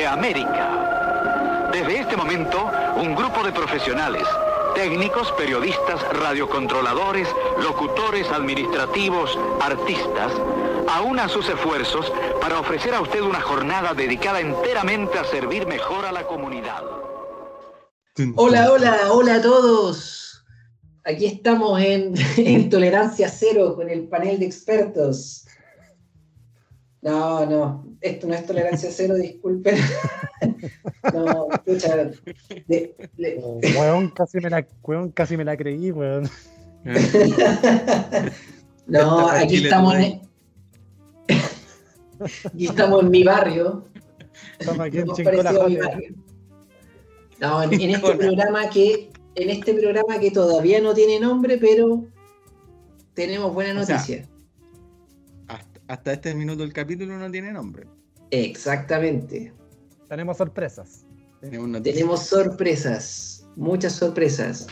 De América. Desde este momento, un grupo de profesionales, técnicos, periodistas, radiocontroladores, locutores administrativos, artistas, aúnan sus esfuerzos para ofrecer a usted una jornada dedicada enteramente a servir mejor a la comunidad. Hola, hola, hola a todos. Aquí estamos en Tolerancia Cero con el panel de expertos. No, no, esto no es tolerancia cero, disculpen. no, escucha. de- le- Oh, weón, casi me la, weón, casi me la creí, weón. no, aquí estamos, en, aquí estamos en mi barrio. Estamos aquí en Hemos Chincola parecido a mi Jote. barrio. No, en, en este programa que, en este programa que todavía no tiene nombre, pero tenemos buena O sea, noticia. Hasta, este minuto el capítulo no tiene nombre. Exactamente. Tenemos sorpresas. Tenemos sorpresas, muchas sorpresas.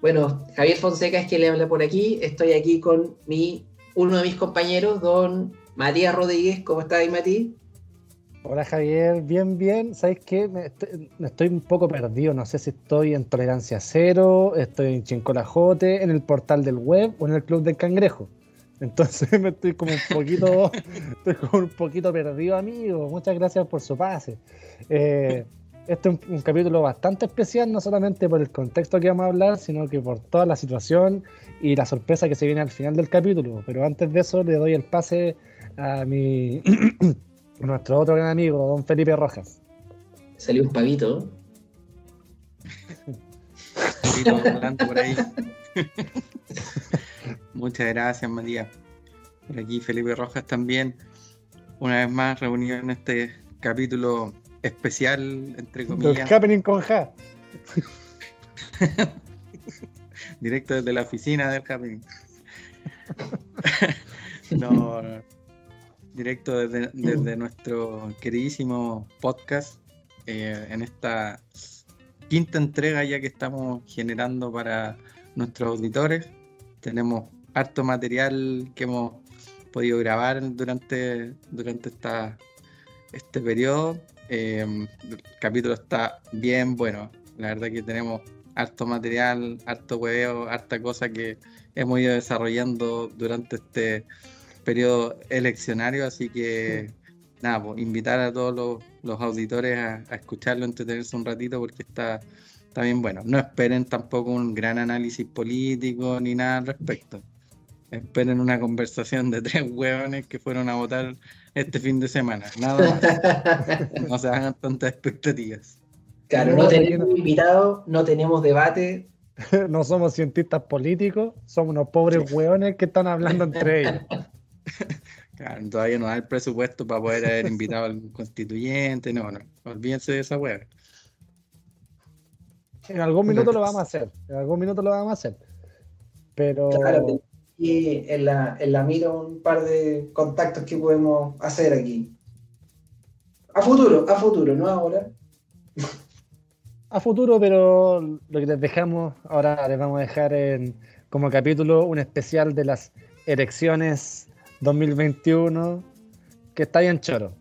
Bueno, Javier Fonseca es quien le habla por aquí. Estoy aquí con mi, uno de mis compañeros, don Matías Rodríguez. ¿Cómo está ahí, Mati? Hola Javier, bien, bien. ¿Sabes qué? Me estoy, me estoy un poco perdido. No sé si estoy en Tolerancia Cero, estoy en Chincola Jote, en el portal del web o en el Club del Cangrejo. Entonces me estoy como un poquito, estoy como un poquito perdido, amigo. Muchas gracias por su pase. Eh, este es un, un capítulo bastante especial, no solamente por el contexto que vamos a hablar, sino que por toda la situación y la sorpresa que se viene al final del capítulo. Pero antes de eso, le doy el pase a mi a nuestro otro gran amigo, don Felipe Rojas. Salió un pavito. volando por ahí. Muchas gracias, Matías. Por aquí Felipe Rojas también, una vez más reunido en este capítulo especial, entre El comillas, happening con Ja. directo desde la oficina del Happening. no, no. directo desde, desde nuestro queridísimo podcast, eh, en esta quinta entrega ya que estamos generando para nuestros auditores. Tenemos harto material que hemos podido grabar durante, durante esta, este periodo. Eh, el capítulo está bien bueno. La verdad que tenemos harto material, harto hueveo, harta cosa que hemos ido desarrollando durante este periodo eleccionario, así que nada, pues, invitar a todos los, los auditores a, a escucharlo, entretenerse un ratito porque está, está bien bueno. No esperen tampoco un gran análisis político ni nada al respecto. Esperen una conversación de tres hueones que fueron a votar este fin de semana. Nada más. No se hagan tantas expectativas. Claro, no tenemos invitados, no tenemos debate. No somos cientistas políticos, somos unos pobres hueones que están hablando entre ellos. Claro, todavía no da el presupuesto para poder haber invitado al constituyente, no, no, olvídense de esa hueá. En algún minuto lo vamos a hacer, en algún minuto lo vamos a hacer. Pero Claro, y en la, en la mira un par de contactos que podemos hacer aquí. A futuro, a futuro, no ahora. a futuro, pero lo que les dejamos, ahora les vamos a dejar en, como capítulo un especial de las elecciones 2021, que está bien choro.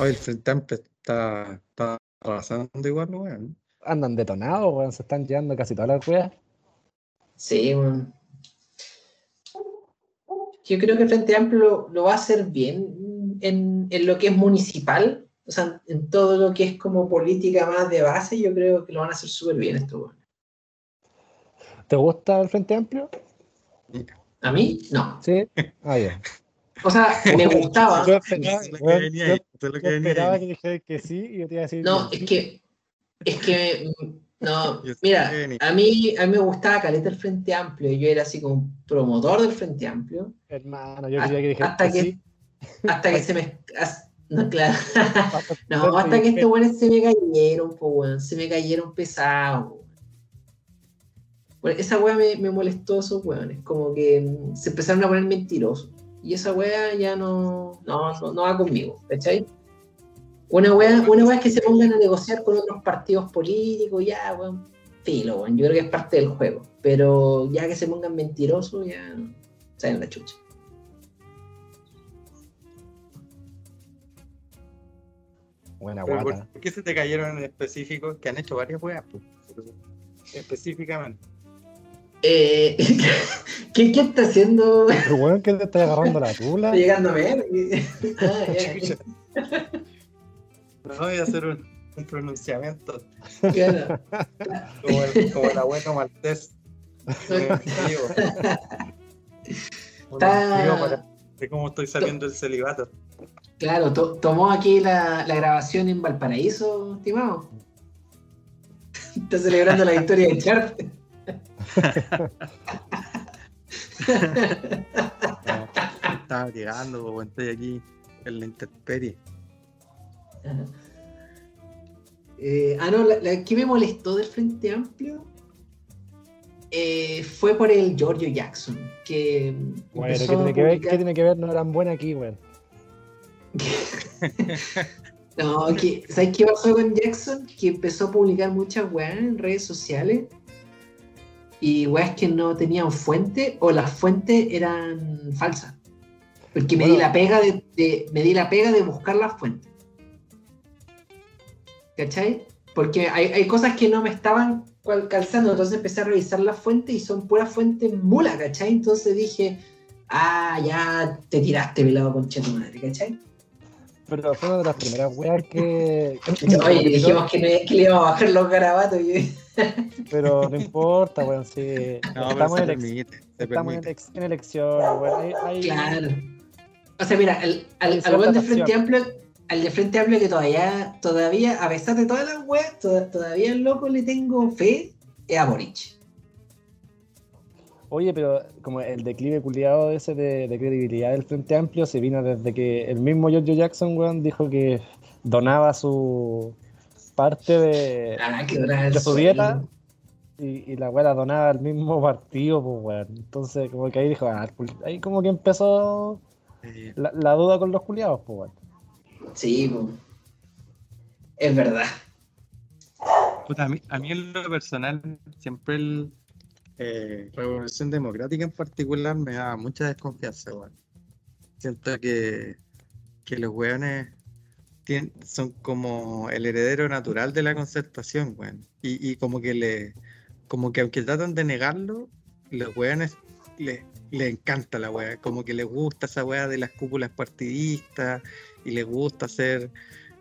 Hoy el Frente Amplio está, está arrasando igual, weón. Andan detonados, weón, se están llevando casi todas las weas. Sí, weón. Yo creo que el Frente Amplio lo, lo va a hacer bien en, en lo que es municipal, o sea, en todo lo que es como política más de base, yo creo que lo van a hacer súper bien esto, weón. ¿Te gusta el Frente Amplio? ¿A mí? No. Sí. Ah, ya. O sea, me gustaba. Yo yo- yo esperaba que dijeras que sí y yo te iba a decir No, que es que, es que, no, mira, a mí, a mí me gustaba caleta el Frente Amplio, yo era así como un promotor del Frente Amplio, hermano, yo quería que dijeras hasta que, que, sí. hasta que se me, no, claro, hasta- no, hasta que estos buenos se me cayeron, po, weón, se me cayeron pesados. Bueno, esa weá me, me molestó esos weones, como que se empezaron a poner mentirosos. Y esa wea ya no, no, no, va conmigo, ¿cachai? Una wea, una es que se pongan a negociar con otros partidos políticos, ya, weón, filo, weón, yo creo que es parte del juego, pero ya que se pongan mentirosos, ya saben la chucha. Buena guata. ¿Por qué se te cayeron en específico? Que han hecho varias weas, pues, específicamente. Eh, ¿qué, ¿Qué está haciendo? El weón que te está agarrando la tula. Llegando a ver. no voy a hacer un, un pronunciamiento. Claro. Como, el, como el abuelo maltés. Está... de cómo estoy saliendo del celibato. Claro, tomó aquí la, la, grabación en Valparaíso, estimado. Está celebrando la victoria de Chart. Estaba llegando, estoy aquí en la intemperie. Eh, ah, no, la, que me molestó del Frente Amplio eh, fue por el Giorgio Jackson. Que bueno, ¿qué tiene, que ver, ¿qué tiene que ver? No eran buenas aquí, güey. no, ¿sabes qué pasó con Jackson? Que empezó a publicar muchas weas en redes sociales y weas que no tenían fuente o las fuentes eran falsas. Porque me di la pega de, me di la pega de buscar las fuentes. ¿Cachai? Porque hay, cosas que no me estaban calzando, entonces empecé a revisar las fuentes y son puras fuentes mula, ¿cachai? Entonces dije, ah, ya te tiraste velado con cheto madre, ¿cachai? pero fue una de las primeras weas que. Oye, dijimos que, no, que le íbamos a bajar los garabatos. Pero no importa, weón, sí. No, estamos, en, permite, estamos en, elecciones, weón. Claro. O sea, mira, al, al, al de Frente Amplio, al de Frente Amplio que todavía, todavía, a pesar de todas las weas, todavía el loco le tengo fe, es a Boric. Oye, pero como el declive culiado ese de, credibilidad del Frente Amplio se vino desde que el mismo George Jackson, weón, dijo que donaba su parte de, ah, su dieta y, la weá la donaba al mismo partido, pues, weón. Entonces, como que ahí dijo, ah, ahí como que empezó la, duda con los culiados, pues, weón. Sí, pues. Es verdad. a, mí, a mí en lo personal siempre el eh, Revolución Democrática en particular me da mucha desconfianza, Siento que, que los weones son como el heredero natural de la concertación, weón. Y, como que le, como que aunque tratan de negarlo, los weones les le encanta la weá, como que les gusta esa weá de las cúpulas partidistas y les gusta hacer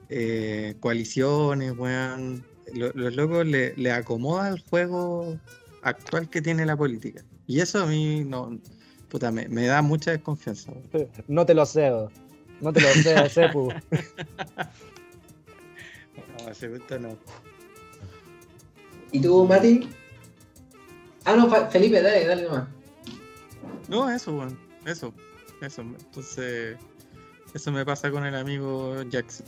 eh, coaliciones, weón. Los, locos le, le acomoda el juego actual que tiene la política. Y eso a mí no, puta, me, da mucha desconfianza. No te lo cedo. No te lo cedo, Sepu. no, ese no. ¿Y tú, Mati? Ah, no, Felipe, dale, dale nomás. No, eso, bueno, eso, eso. Entonces, eso me pasa con el amigo Jackson.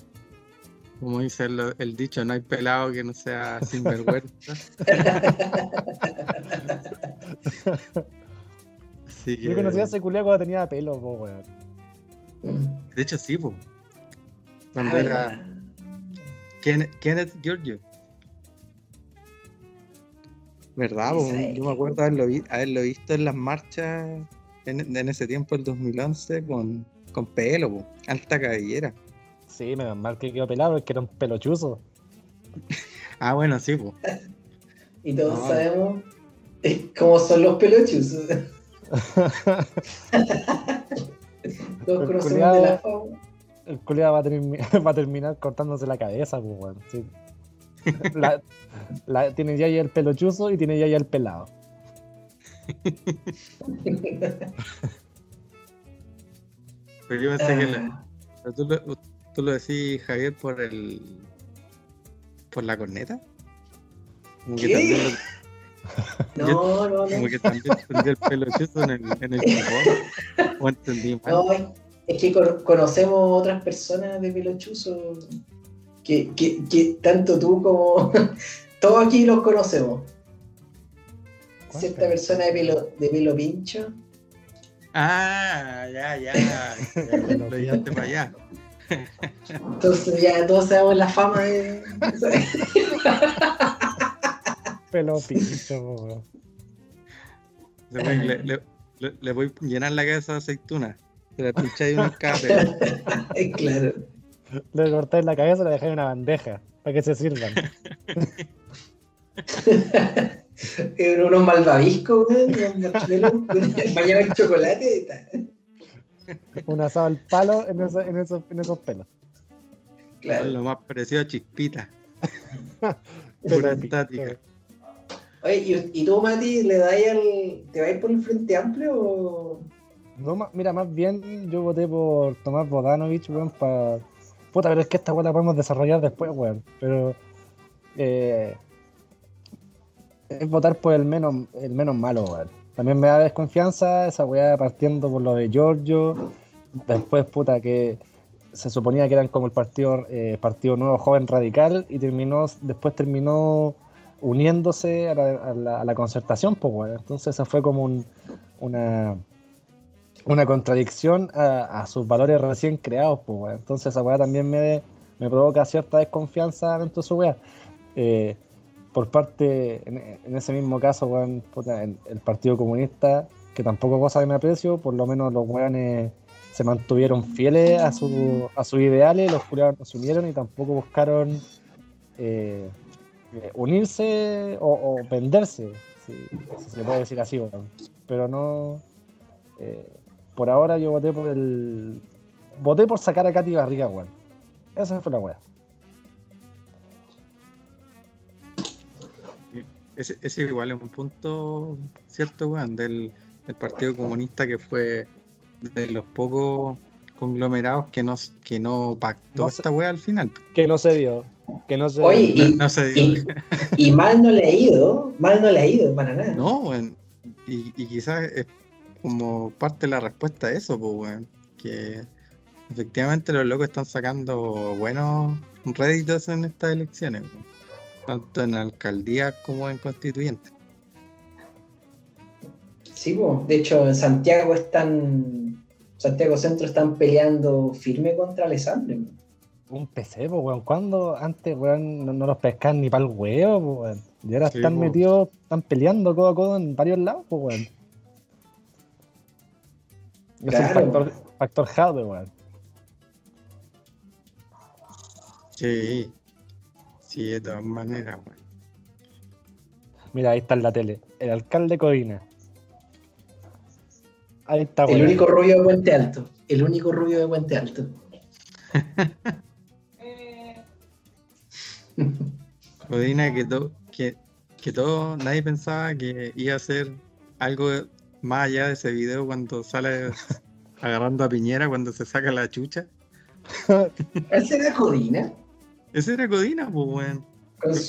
Como dice el, dicho, no hay pelado que no sea sinvergüenza. sí, Yo conocía a ese culiao cuando tenía pelo, weón. De hecho, sí, po. Cuando era. Kenneth, Kenneth Giorgio. ¿Verdad? Yo me acuerdo haberlo, haberlo, visto en las marchas en, ese tiempo, el 2011, con, con pelo, po. alta cabellera. Sí, menos mal que quedó pelado, es que era un pelochuzo. ah, bueno, sí, pues. y todos sabemos eh, cómo son los pelochuzos. todos conocemos de la fama. El culiado va, va, a terminar cortándose la cabeza, pues, bueno. Sí. La, tiene ya, ya el pelochuzo y tiene ya, ya el pelado. Pero yo pensé que la, ah. ¿Tú lo decís, Javier, por el. por la corneta? ¿Qué? No, no, no. Como que también prendí el pelo en el, en el ¿O entendí mal? No, es que conocemos otras personas de pelo que, que, que tanto tú como. todos aquí los conocemos. Cierta persona de pelo, de pelo pincho Ah, ya, ya. ya lo llevaste para allá. Entonces ya todos sabemos la fama de. Pelo pincho, le, le, le, voy a llenar la cabeza de aceituna. Se la pincháis un escape. claro. Le cortáis la cabeza y le dejáis una bandeja para que se sirvan. unos malvaviscos, weón, mañana el chocolate. Un asado al palo en, esos, en, esos, en esos pelos. Claro. Lo más parecido a chispita. Pura estática. Oye, ¿y, tú, Mati, le dais al. ¿Te vais por el Frente Amplio o.? No, mira, más bien yo voté por Tomás Bodanovich, weón, para. Puta, pero es que esta weá la podemos desarrollar después, weón. Pero. Eh, es votar por el menos, el menos malo, weón. También me da desconfianza esa weá partiendo por lo de Giorgio. Después, puta, que se suponía que eran como el partido, eh, partido nuevo joven radical y terminó, después terminó uniéndose a la, concertación, pues bueno. Entonces esa fue como una, una contradicción a, sus valores recién creados, pues bueno. Entonces esa weá también me, me provoca cierta desconfianza dentro de su weá. Eh, por parte, en, ese mismo caso, weón, el, Partido Comunista, que tampoco cosa que me aprecio, por lo menos los weones se mantuvieron fieles a, su, a sus ideales, los jurados no se unieron y tampoco buscaron eh, unirse o, venderse, si, se puede decir así, pero no. Eh, por ahora yo voté por el. Voté por sacar a Katy Barriga, weón. Esa fue la weá. Ese, ese, igual es un punto cierto, weón, del, Partido Comunista que fue de los pocos conglomerados que no, que no pactó esta weá al final. Que no se dio. Que no se, Oye, y, no, Y, mal no le ha ido, mal no le ha ido para nada. No, weón. Y, y quizás es como parte de la respuesta a eso, pues, weón. Que efectivamente los locos están sacando buenos réditos en estas elecciones, tanto en alcaldía como en constituyente. Sí, pues, de hecho en Santiago están, Santiago Centro están peleando firme contra Alessandro. Un PC, pues, weón. ¿Cuándo antes, weón, no, los pescan ni para el huevo, pues, weón? Y ahora están metidos, están peleando codo a codo en varios lados, pues, weón. Es el factor, factor Jade, weón. Sí. Sí, de todas maneras, weón. Mira, ahí está en la tele. El alcalde Codina. Ahí está, weón. El único rubio de Puente Alto. El único rubio de Puente Alto. Codina que, todo que, que todo, nadie pensaba que iba a ser algo más allá de ese video cuando sale agarrando a Piñera cuando se saca la chucha. ¿Ese era Codina? Ese era Codina, pues, weón.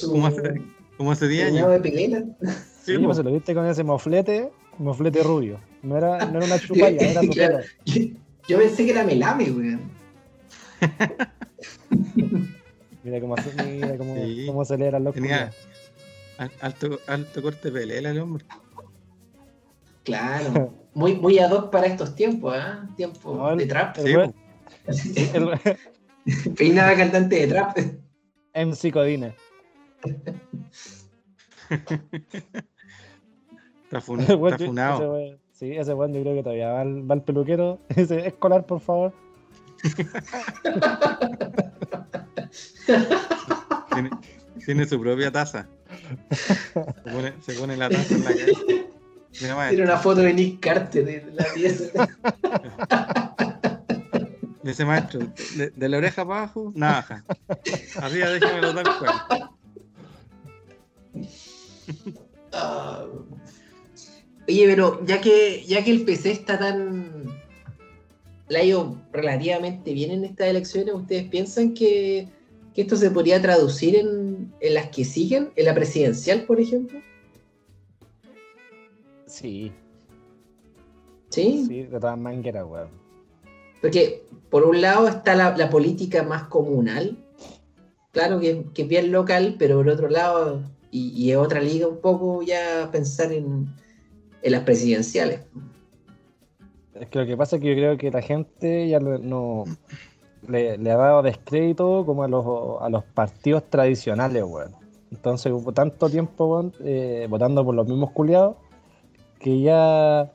Como hace, como hace 10 años. de Sí, pues se lo viste con ese moflete, moflete rubio. No era, no era una chupalla, era su pelo. Yo, pensé que era melame, weón. Mira cómo, mira cómo, sí. cómo los Tenía alto, alto corte de pelela el hombre. Claro, muy, muy ad hoc para estos tiempos, ¿eh? Tiempo de trap. El, Peinada cantante de trap. MC Codina. está, funado. sí, ese weón yo creo que todavía va al, va peluquero. Dice, escolar, por favor. Tiene, tiene, su propia taza. Se pone, se pone la taza en la cara. Tiene una foto de Nick Carter de la pieza. Dice maestro, de, la oreja para abajo, navaja. Arriba déjame tal cual. Uh, oye, pero ya que, ya que el PC está tan. la ha ido relativamente bien en estas elecciones, ¿ustedes piensan que, que esto se podría traducir en, en las que siguen? ¿En la presidencial, por ejemplo? Sí. ¿Sí? Sí, de todas maneras, weón. Porque por un lado está la, política más comunal, claro que, es bien local, pero por otro lado, y, es otra liga un poco ya pensar en, las presidenciales. Es que lo que pasa es que yo creo que la gente ya no le, ha dado descrédito como a los, a los partidos tradicionales, weón. Entonces hubo tanto tiempo, weón, eh, votando por los mismos culiados, que ya,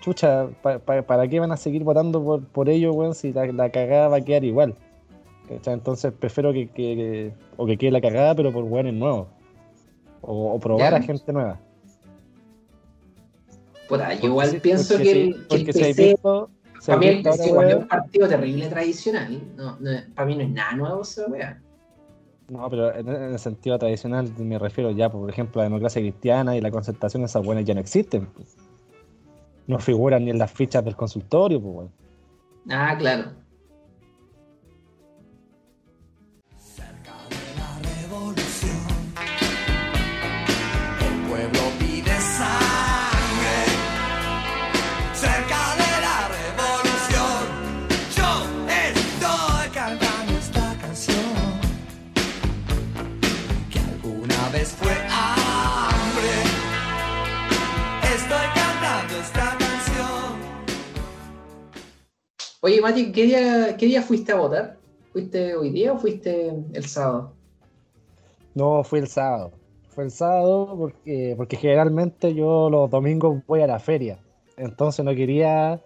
chucha, ¿para qué van a seguir votando por, por ellos, weón, si la, cagada va a quedar igual? Entonces prefiero que, que, o que quede la cagada, pero por weones nuevos. O, probar a gente nueva. yo igual pienso que, el, que el PC, para mí el es un partido terrible tradicional. No, para mí no es nada nuevo esa weá. No, pero en, el sentido tradicional me refiero ya, por ejemplo, a la democracia cristiana y la concertación, esas buenas ya no existen. No figuran ni en las fichas del consultorio, pues, bueno. Ah, claro. Oye, Mati, ¿qué día, ¿qué día fuiste a votar? ¿Fuiste hoy día o fuiste el sábado? No, fui el sábado. Fue el sábado porque, porque generalmente yo los domingos voy a la feria. Entonces no quería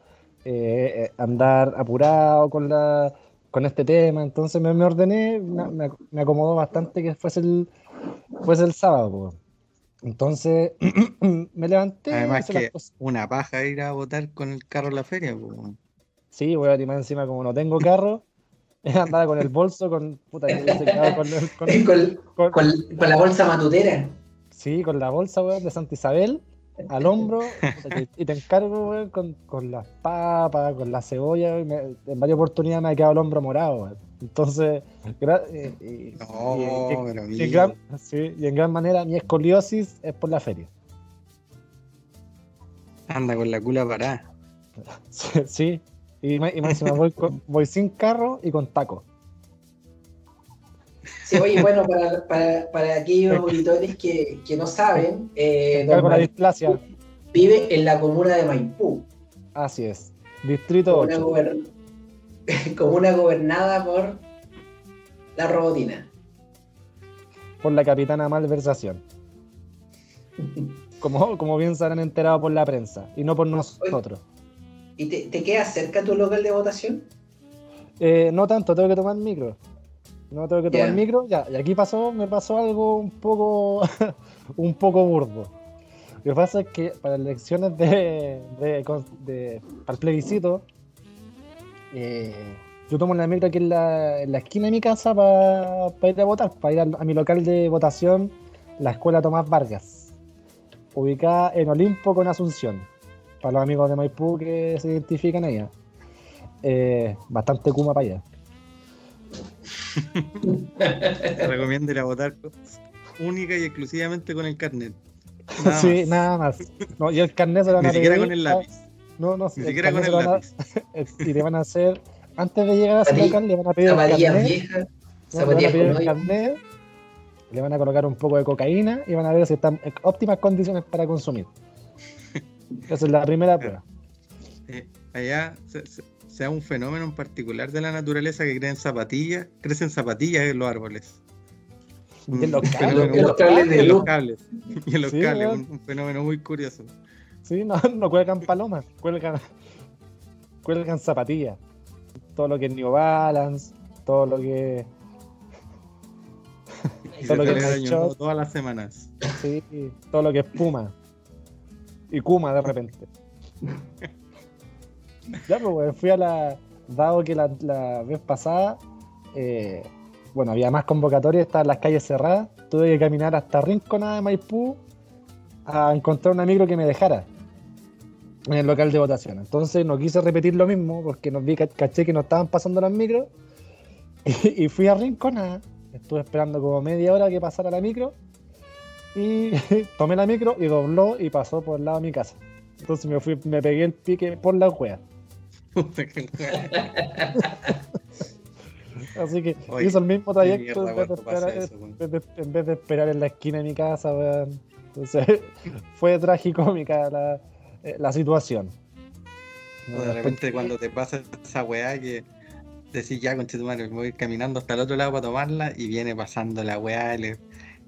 eh, andar apurado con la con este tema. Entonces me, ordené, me, acomodó bastante que fuese el, fuese el sábado. Entonces me levanté. Además que una paja ir a votar con el carro a la feria. Sí, voy a timar encima como no tengo carro. Andaba con el bolso, con, puta, con, con, con, la bolsa matutera. Sí, con la bolsa, weón, de Santa Isabel al hombro y te encargo, weón, con, con las papas, con la cebolla. en varias oportunidades me ha quedado el hombro morado, weón. Entonces, y, y en gran manera mi escoliosis es por la feria. Anda con la cula parada. sí, y, me, voy, voy sin carro y con taco. Sí, oye, bueno, para, para, para aquellos auditores que, que no saben, eh, la displasia. vive en la comuna de Maipú. Así es, distrito comuna 8. comuna gobernada por la robotina. Por la capitana Malversación. como, como bien se han enterado por la prensa y no por nosotros. ¿Y te, queda cerca tu local de votación? Eh, no tanto, tengo que tomar micro. No tengo que tomar micro, ya. Y aquí pasó, me pasó algo un poco, un poco burdo. Lo que pasa es que para elecciones de, de, para el plebiscito, eh, yo tomo la micro aquí en la, en la esquina de mi casa para ir a votar, para ir a, mi local de votación, la escuela Tomás Vargas, ubicada en Olimpo con Asunción para los amigos de Maipú que se identifican allá. Eh, bastante kuma para allá. Recomiendo ir a votar única y exclusivamente con el carnet. sí, nada más. No, y el carnet se lo van a Ni siquiera con el lápiz. No, no, Ni siquiera con el lápiz. y le van a hacer, antes de llegar a local, le van a pedir el carnet. le van a pedir el carnet, le van a colocar un poco de cocaína y van a ver si están en óptimas condiciones para consumir. Esa es la primera prueba. Eh, allá se, da un fenómeno en particular de la naturaleza que creen zapatillas, crecen zapatillas en los árboles. Y en los cables, y los cables, y en los cables, un, fenómeno muy curioso. Sí, no, no cuelgan palomas, cuelgan, cuelgan zapatillas. Todo lo que es New Balance, todo lo que todo lo que es todas las semanas. Sí, todo lo que es Puma y Kuma de repente. ya, pues, fui a la. Dado que la, vez pasada, eh, bueno, había más convocatorias, estaban las calles cerradas, tuve que caminar hasta Rinconada de Maipú a encontrar una micro que me dejara en el local de votación. Entonces no quise repetir lo mismo porque nos vi, caché que no estaban pasando las micros y, fui a Rinconada. Estuve esperando como media hora que pasara la micro y tomé la micro y dobló y pasó por el lado de mi casa. Entonces me fui, me pegué el pique por la wea. Así que hizo el mismo trayecto en, vez de esperar, en la esquina de mi casa, Entonces fue tragicómica la, eh, la situación. De repente cuando te pasa esa weá que decís ya con madre, voy caminando hasta el otro lado para tomarla y viene pasando la weá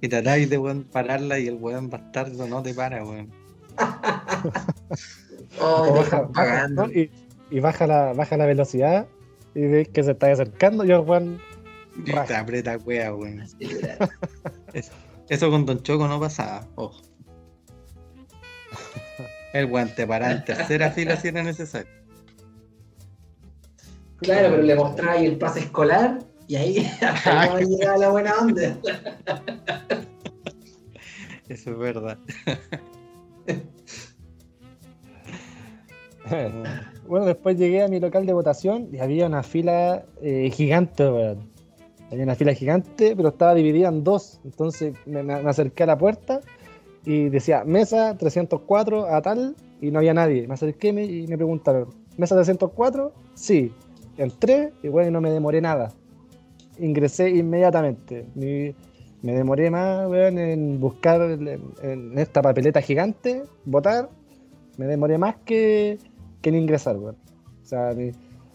y, tratáis de weón, pararla y el weón bastardo no te para, weón. y, baja la, baja la velocidad y ves que se está acercando y el weón. Y te aprieta weá, weón. Eso, con Don Choco no pasaba, ojo. El guante para en tercera fila si era necesario. Claro, pero le mostráis el pase escolar y ahí hasta no llega la buena onda. Eso es verdad. bueno, después llegué a mi local de votación y había una fila eh, gigante, Había una fila gigante, pero estaba dividida en dos. Entonces me, me, acerqué a la puerta y decía mesa 304 a tal y no había nadie. Me acerqué y me preguntaron, ¿mesa 304? Sí. Entré y bueno, no me demoré nada. Ingresé inmediatamente. me demoré más en buscar en, esta papeleta gigante, votar. Me demoré más que, en ingresar. O sea,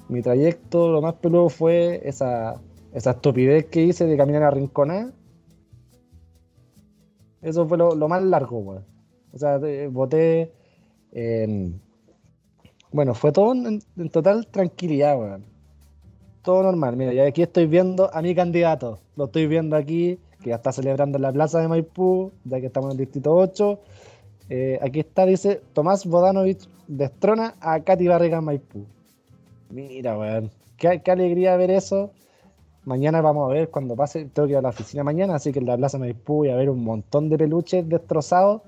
mi, trayecto, lo más peludo fue esa, esa estupidez que hice de caminar a Rinconá. Eso fue lo, más largo, O sea, voté en... Bueno, fue todo en, total tranquilidad, weón todo normal. Mira, ya aquí estoy viendo a mi candidato. Lo estoy viendo aquí, que ya está celebrando en la plaza de Maipú, ya que estamos en el distrito 8. Eh, aquí está, dice Tomás Bodanovich destrona a Katy Barriga en Maipú. Mira, weón. Qué, alegría ver eso. Mañana vamos a ver cuando pase. Tengo que ir a la oficina mañana, así que en la plaza de Maipú voy a ver un montón de peluches destrozados.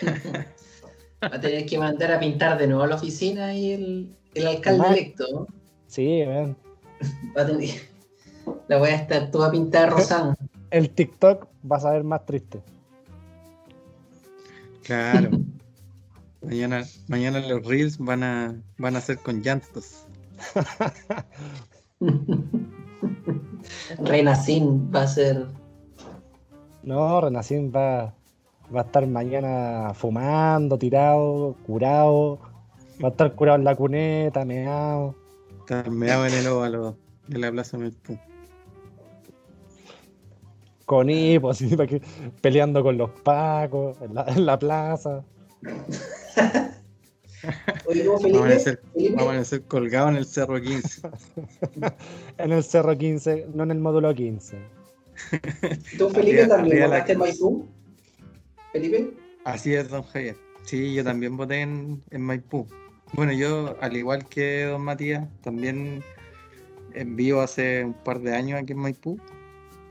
Va a tener que mandar a pintar de nuevo a la oficina y el, el alcalde electo. Sí, ven. La voy a estar toda pintada rosada. El TikTok va a ver más triste. Claro. mañana, mañana los reels van a, van a ser con llantos. Renacín va a ser. No, Renacín va, va a estar mañana fumando, tirado, curado. Va a estar curado en la cuneta, meado. Me daba en el óvalo de la Plaza Maipú. Con hipos, peleando con los pacos en la, plaza. vamos, a ser, colgados en el Cerro 15. en el Cerro 15, no en el módulo 15. ¿Tú, Felipe, también votaste en Maipú? ¿Felipe? Así es, don Javier. Sí, yo también voté en, en Maipú. Bueno, yo, al igual que don Matías, también vivo hace un par de años aquí en Maipú.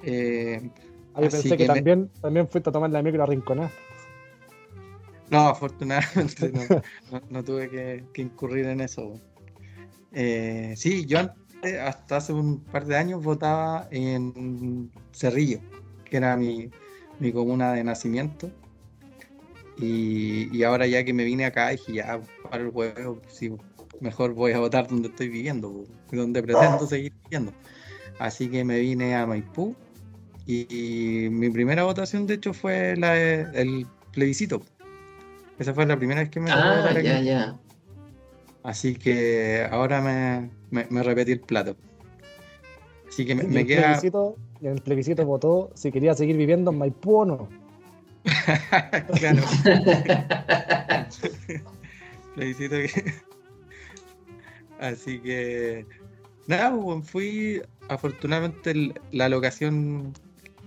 Eh, ah, pensé que, también, también fuiste a tomar la micro a Rinconar. No, afortunadamente no, tuve que, incurrir en eso. Eh, sí, yo hasta hace un par de años votaba en Cerrillo, que era mi, mi comuna de nacimiento. Y, ahora ya que me vine acá, dije ya, para el juego, sí, mejor voy a votar donde estoy viviendo, donde pretendo seguir viviendo. Así que me vine a Maipú y, mi primera votación de hecho fue la el plebiscito. Esa fue la primera vez que me ah, ya, ya. Así que ahora me, me, repetí el plato. Así que me, queda. en el plebiscito votó si quería seguir viviendo en Maipú o no. claro. que. Así que. Nada, pues, fui. Afortunadamente, la locación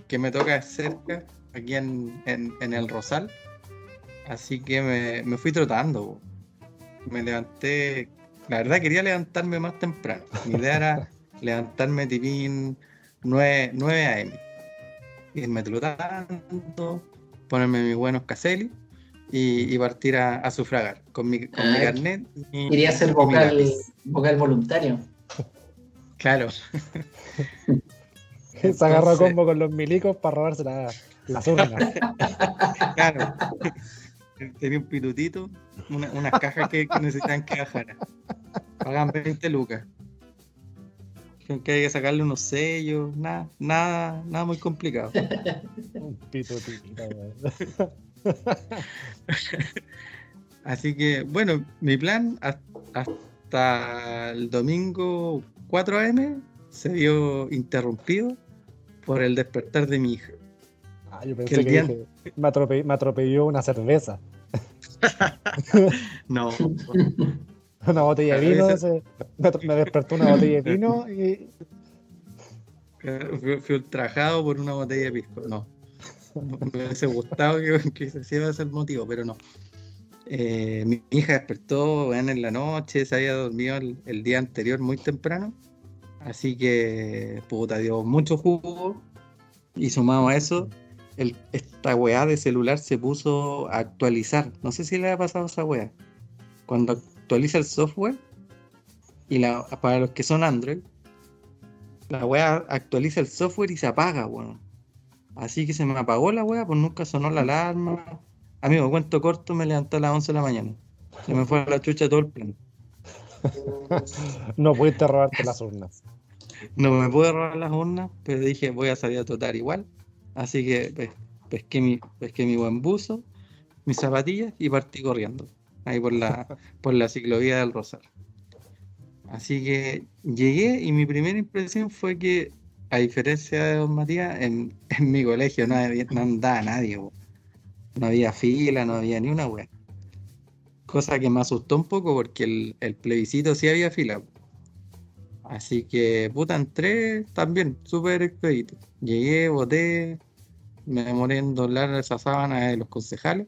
que me toca cerca, aquí en, el Rosal. Así que me, fui trotando. Me levanté. La verdad, quería levantarme más temprano. Mi idea era levantarme tipín 9, 9 a.m. Irme trotando, ponerme mis buenos caselis y, partir a, sufragar con mi, con mi ah, carnet. Quería ser vocal, vocal voluntario. Claro. Se agarró combo con los milicos para robarse la, las urnas. claro. Tenía un pitutito, unas cajas que, necesitan que bajar. Pagan 20 lucas. Que hay que sacarle unos sellos, nada, nada, nada muy complicado. un pitutito, Así que, bueno, mi plan hasta el domingo 4 am se vio interrumpido por el despertar de mi hija. Ah, yo pensé que, me, atropelló, una cerveza. no. una botella de vino, me, despertó una botella de vino y... Fui, ultrajado por una botella de pisco, no. Me hubiese gustado que, que ese iba a ser el motivo, pero no. Eh, mi hija despertó en la noche, se había dormido el, día anterior muy temprano. Así que, puta, dio mucho jugo. Y sumado a eso, el, esta weá de celular se puso a actualizar. No sé si le ha pasado a esa weá. Cuando actualiza el software, y la, para los que son Android, la weá actualiza el software y se apaga, weón. Así que se me apagó la weá, pues nunca sonó la alarma, Amigo, cuento corto, me levanté a las 11 de la mañana. Se me fue a la chucha todo el plan. no pudiste robarte las urnas. No me pude robar las urnas, pero dije voy a salir a trotar igual. Así que pesqué, mi, pesqué mi buen buzo, mis zapatillas y partí corriendo. Ahí por la, por la ciclovía del Rosario. Así que llegué y mi primera impresión fue que, a diferencia de don Matías, en, mi colegio no, no andaba nadie. No había fila, no había ni una wea. Cosa que me asustó un poco porque el, plebiscito sí había fila. Así que, puta, entré también, súper expedito. Llegué, voté, me demoré en doblar esa sábana de los concejales.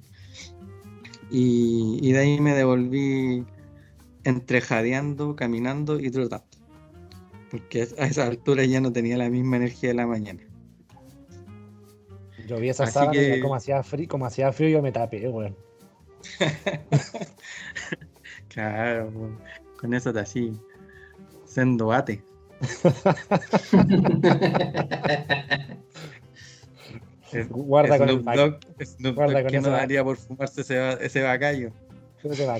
Y, de ahí me devolví entrejadeando, caminando y trotando. Porque a esa altura ya no tenía la misma energía de la mañana. Yo vi esa sábana y como hacía frío, como hacía frío yo me tapé, weón. claro, con eso te así, siendo bate. guarda con el bacayo. guarda con no daría por fumarse ese, ese bacayo.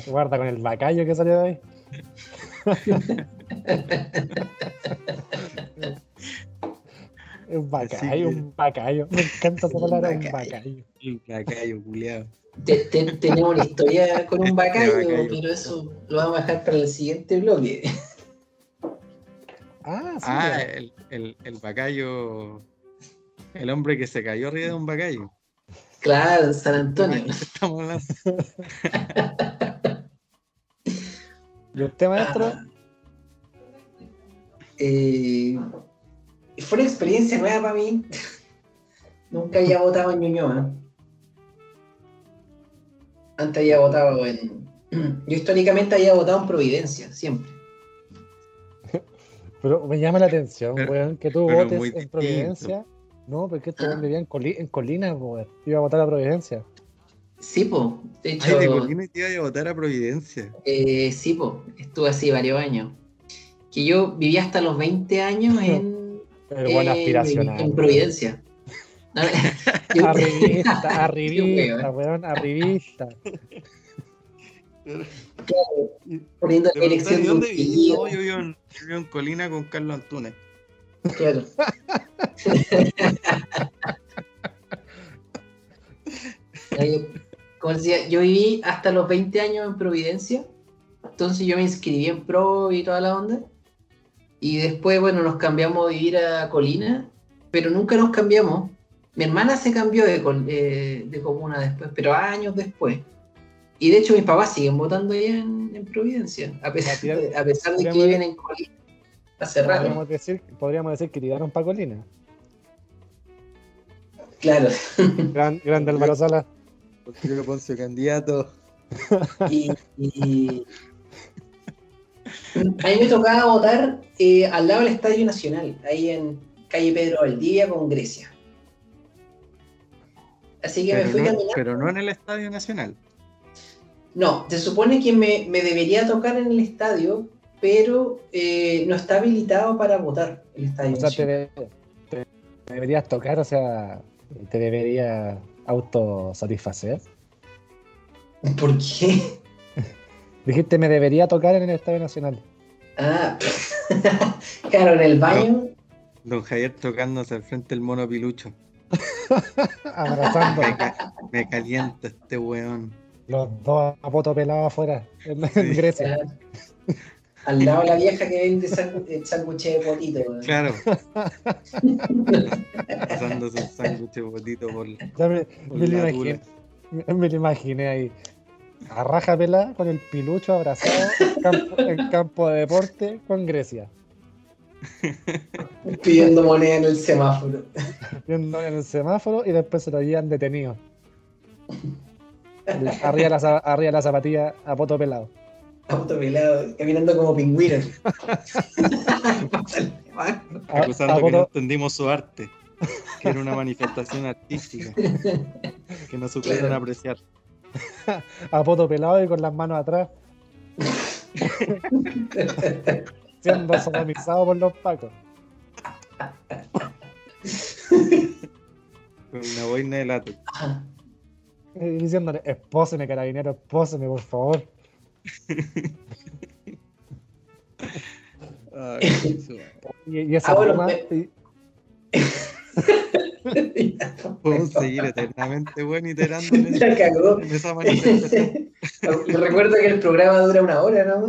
Guarda con el bacayo que salió de ahí. Un bacayo, un bacayo. Me encanta esa palabra, un bacayo. Un bacayo, culiado. tenemos una historia con un bacayo, pero eso lo vamos a dejar para el siguiente bloque. Ah, sí. Ah, el, el, el bacayo. El hombre que se cayó arriba de un bacayo. Claro, San Antonio. Estamos hablando. ¿Y usted, maestro? Ah, eh, fue una experiencia nueva para mí. Nunca había votado en Ñuñoa. Antes había votado en. Yo históricamente había votado en Providencia, siempre. Pero me llama la atención, weón, que tú votes en Providencia. No, porque esto ah. vivía en, Coli en Colinas, weón. Iba a votar a Providencia. Sí, po. De hecho. Ay, de Colinas iba a votar a Providencia. Eh, sí, po. Estuve así varios años. Que yo vivía hasta los 20 años en el buen aspiracional. En, Providencia. arribista, arribista, weón, arribista. poniendo la elección de dónde viví? No, yo vivo en, en, Colina con Carlos Antunes. Claro. Como decía, yo viví hasta los 20 años en Providencia. Entonces yo me inscribí en Pro y toda la onda. Y después, bueno, nos cambiamos a vivir a Colina, pero nunca nos cambiamos. Mi hermana se cambió de, eh, de comuna después, pero años después. Y de hecho mis papás siguen votando allá en, Providencia, a pesar, de, a pesar de que viven en Colina. Hace podríamos decir, podríamos decir que tiraron para Colina. Claro. Gran, grande Álvaro Sala. Porque Ponce candidato. y, a mí me tocaba votar eh, al lado del Estadio Nacional, ahí en calle Pedro Valdivia con Grecia. Así que me fui caminando. Pero no en el Estadio Nacional. No, se supone que me, debería tocar en el estadio, pero eh, no está habilitado para votar el estadio. O sea, te, deberías tocar, o sea, te debería autosatisfacer. ¿Por qué? Dijiste, me debería tocar en el Estadio Nacional. Ah, claro, en el baño. Don, Javier tocándose al frente del mono pilucho. Abrazando. Me, calienta este weón. Los dos a poto pelados afuera, en, Grecia. Al lado de la vieja que vende sándwich de potito. Claro. Pasándose un sándwich de potito por, me, me, lo imaginé, me, lo imaginé ahí. A raja pelada con el pilucho abrazado en campo, de deporte con Grecia. Pidiendo moneda en el semáforo. Pidiendo en el semáforo y después se lo habían detenido. Arriba la, arriba la zapatilla a poto pelado pelado, caminando como pingüinos. Acusando que no entendimos su arte, que era una manifestación artística, que no supieron apreciar. A poto pelado y con las manos atrás. Siendo sodomizado por los pacos. Con una boina de látex. Diciéndole, espóseme, carabinero, espóseme, por favor. Y, esa ah, Podemos seguir eternamente, bueno, iterando en, esa manifestación. Recuerdo que el programa dura una hora, ¿no?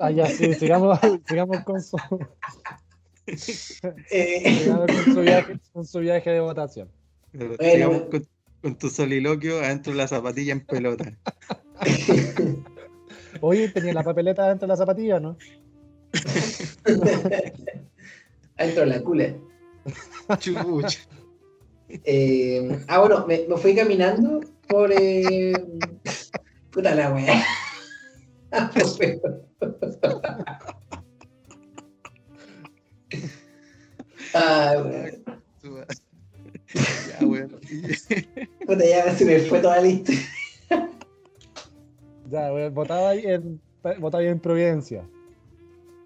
Ah, ya, sí, sigamos, sigamos con su. Eh. Sigamos con su, viaje, con su viaje de votación. sigamos con, con, tu soliloquio adentro de la zapatilla en pelota. Oye, tenía la papeleta dentro de la zapatilla, ¿no? dentro de la cula. Eh, ah, bueno, me, fui caminando por. Eh... Puta la wea. ah, bueno. Ya, bueno. Puta, ya se me fue toda la lista. Ya, votaba ahí en, votaba ahí en Providencia.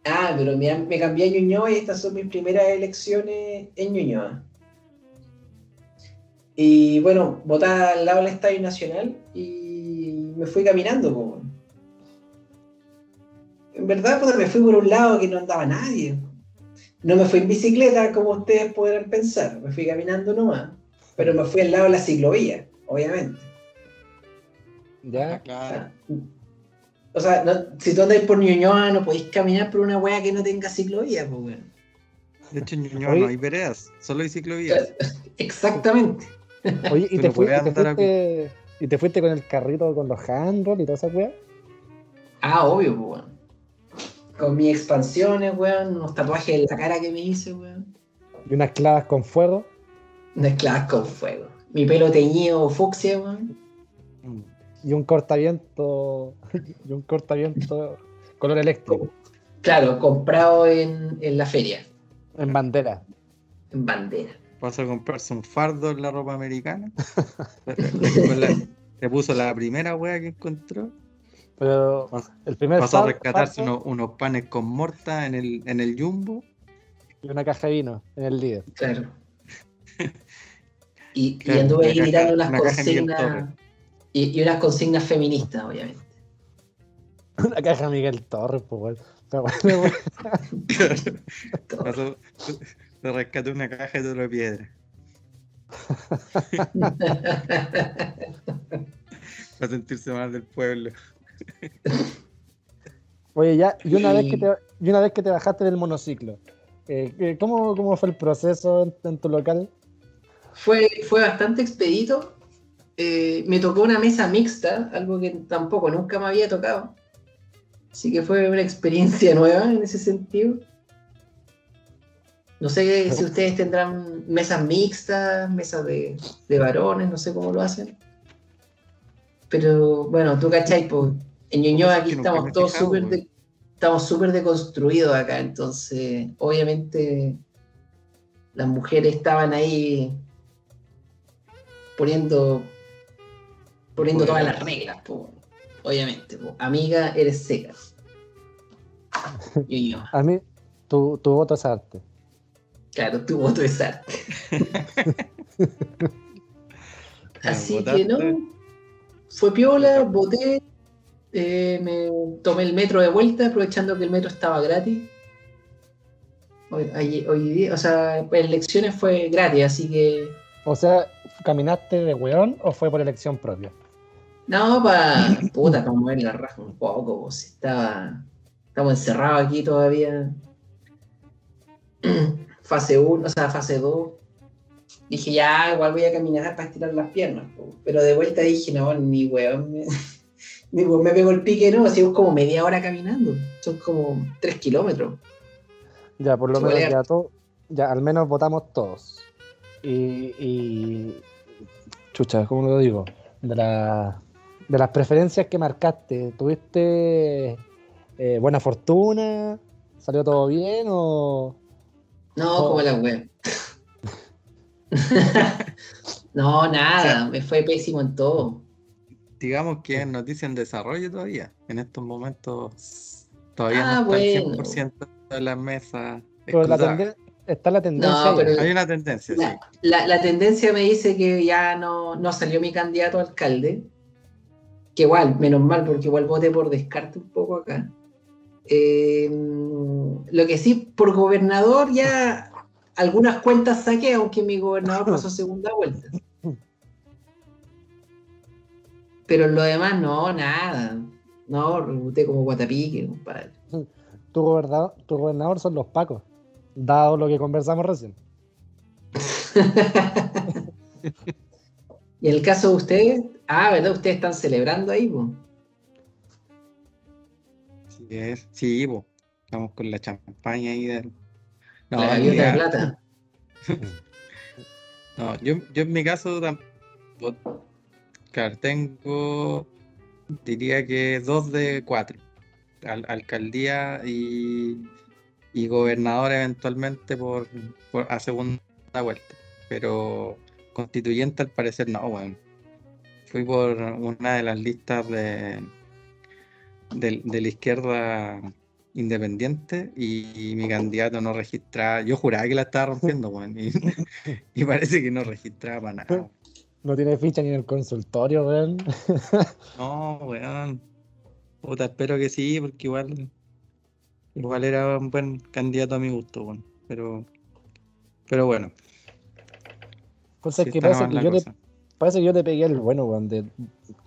Ah, pero me, cambié a Ñuñoa y estas son mis primeras elecciones en Ñuñoa. Y bueno, votaba al lado del Estadio Nacional y me fui caminando. Como. En verdad, pues, me fui por un lado que no andaba nadie. No me fui en bicicleta como ustedes podrán pensar, me fui caminando nomás. Pero me fui al lado de la ciclovía, obviamente. Ya, claro. O sea, si tú andas por Ñuñoa, no podéis caminar por una wea que no tenga ciclovía, pues, weón. De hecho, en Ñuñoa no hay veredas, solo hay ciclovías. Exactamente. Oye, ¿y te, fuiste, ¿y te, fuiste, con el carrito con los handrolls y toda esa wea? Ah, obvio, pues, weón. Con mis expansiones, weón, unos tatuajes en la cara que me hice, weón. Y unas clavas con fuego. Unas clavas con fuego. Mi pelo teñido fucsia, weón. Mm y un cortaviento y un cortaviento color eléctrico. Claro, comprado en, la feria. En bandera. En bandera. Pasó a comprarse un fardo en la ropa americana. Se puso la primera wea que encontró. Pero el primer Pasó a rescatarse unos, panes con morta en el, en el jumbo. Y una caja de vino en el líder. Claro. Y, anduve ahí mirando las consignas y, unas consignas feministas, obviamente. Una caja Miguel Torres, pues, bueno. Te rescaté una caja de oro de piedra. Para sentirse mal del pueblo. Oye, ya, y una, vez que te, y una vez que te bajaste del monociclo, eh, eh, ¿cómo, ¿cómo, fue el proceso en, tu local? Fue, fue bastante expedito. Eh, me tocó una mesa mixta, algo que tampoco nunca me había tocado. Así que fue una experiencia nueva en ese sentido. No sé si ustedes tendrán mesas mixtas, mesas de, varones, no sé cómo lo hacen. Pero bueno, tú cachai, pues en Ñuñoa aquí estamos todos súper estamos súper deconstruidos acá, entonces obviamente las mujeres estaban ahí poniendo poniendo todas las reglas, obviamente. Amiga, eres seca. A mí, tu, tu voto es arte. Claro, tu voto es arte. Así que no. Fue piola, voté, eh, me tomé el metro de vuelta, aprovechando que el metro estaba gratis. Hoy, hoy día, o sea, en elecciones fue gratis, así que. O sea, ¿caminaste de weón o fue por elección propia? No, para puta, para mover la raja un poco, si estaba. Estamos encerrados aquí todavía. fase 1, o sea, fase 2. Dije, ya, igual voy a caminar para estirar las piernas. Pero de vuelta dije, no, ni weón. Me, ni weón me pegó el pique, no. Así como media hora caminando. Son como 3 kilómetros. Ya, por lo menos ya, todo, ya al menos votamos todos. Y, y chucha, ¿cómo lo digo? De, la, de las preferencias que marcaste, ¿tuviste eh, buena fortuna? ¿Salió todo bien o...? No, como la web. no, nada, me fue pésimo en todo. Digamos que es noticia en desarrollo todavía. En estos momentos todavía ah, no está el 100% de la mesa. Está la tendencia. Hay una tendencia, la, sí. La, tendencia me dice que ya no, no salió mi candidato a alcalde. Que igual, menos mal, porque igual voté por descarte un poco acá. Eh, lo que sí, por gobernador ya algunas cuentas saqué, aunque mi gobernador pasó segunda vuelta. Pero lo demás, no, nada. No, reboté como guatapique, compadre. Tu gobernador, tu gobernador son los pacos, dado lo que conversamos recién. y el caso de ustedes, ah, ¿verdad? Ustedes están celebrando ahí, pues. Sí, es, sí, Estamos con la champaña ahí de. No, la gaviota de plata. no, yo, yo en mi caso, claro, tengo, diría que dos de cuatro. alcaldía y, y gobernador eventualmente por, por, a segunda vuelta. Pero constituyente al parecer no, bueno. Fui por una de las listas de, de, de la izquierda independiente y, mi candidato no registraba. Yo juraba que la estaba rompiendo, weón, y, parece que no registraba para nada. No tiene ficha ni en el consultorio, weón. No, weón. Puta, espero que sí, porque igual igual era un buen candidato a mi gusto, weón. Pero, pero bueno. Cosa que parece que, yo te, parece que yo te pegué el bueno, weón. De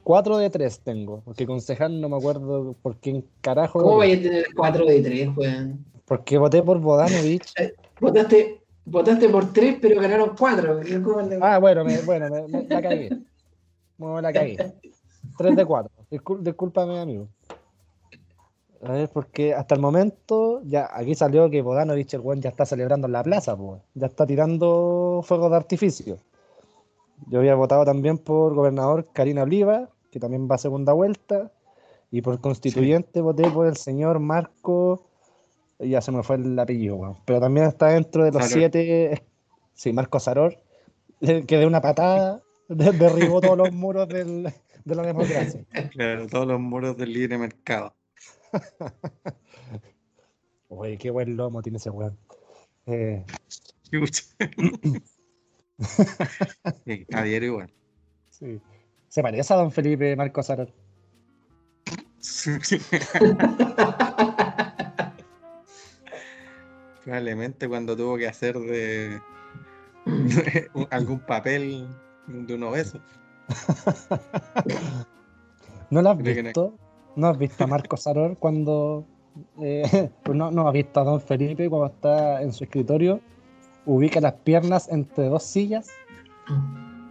4 de 3 tengo. Porque concejal no me acuerdo por quién carajo. ¿Cómo voy a tener 4 de 3, weón? Porque voté por Bodanovich. Eh, votaste, votaste por 3, pero ganaron 4. Ah, bueno, me, bueno, me, la cagué. Me la cagué. 3 de 4. discúlpame, amigo. A ver, porque hasta el momento, ya aquí salió que Bodanovich, el weón, ya está celebrando en la plaza, pues. Ya está tirando fuegos de artificio. Yo había votado también por gobernador Karina Oliva, que también va a segunda vuelta, y por constituyente voté por el señor Marco, ya se me fue el apellido, pero también está dentro de los siete, sí, Marco Saror, que de una patada derribó todos los muros del, de la democracia. Claro, todos los muros del libre mercado. Oye, qué buen lomo tiene ese weón. Eh, Javier igual. Sí. Se parece a don Felipe Marcos Arar. Probablemente cuando tuvo que hacer de, algún papel de un obeso. ¿No lo has visto? ¿No has visto a Marcos Aror cuando... Eh, pues no, no has visto a don Felipe cuando está en su escritorio ubica las piernas entre dos sillas,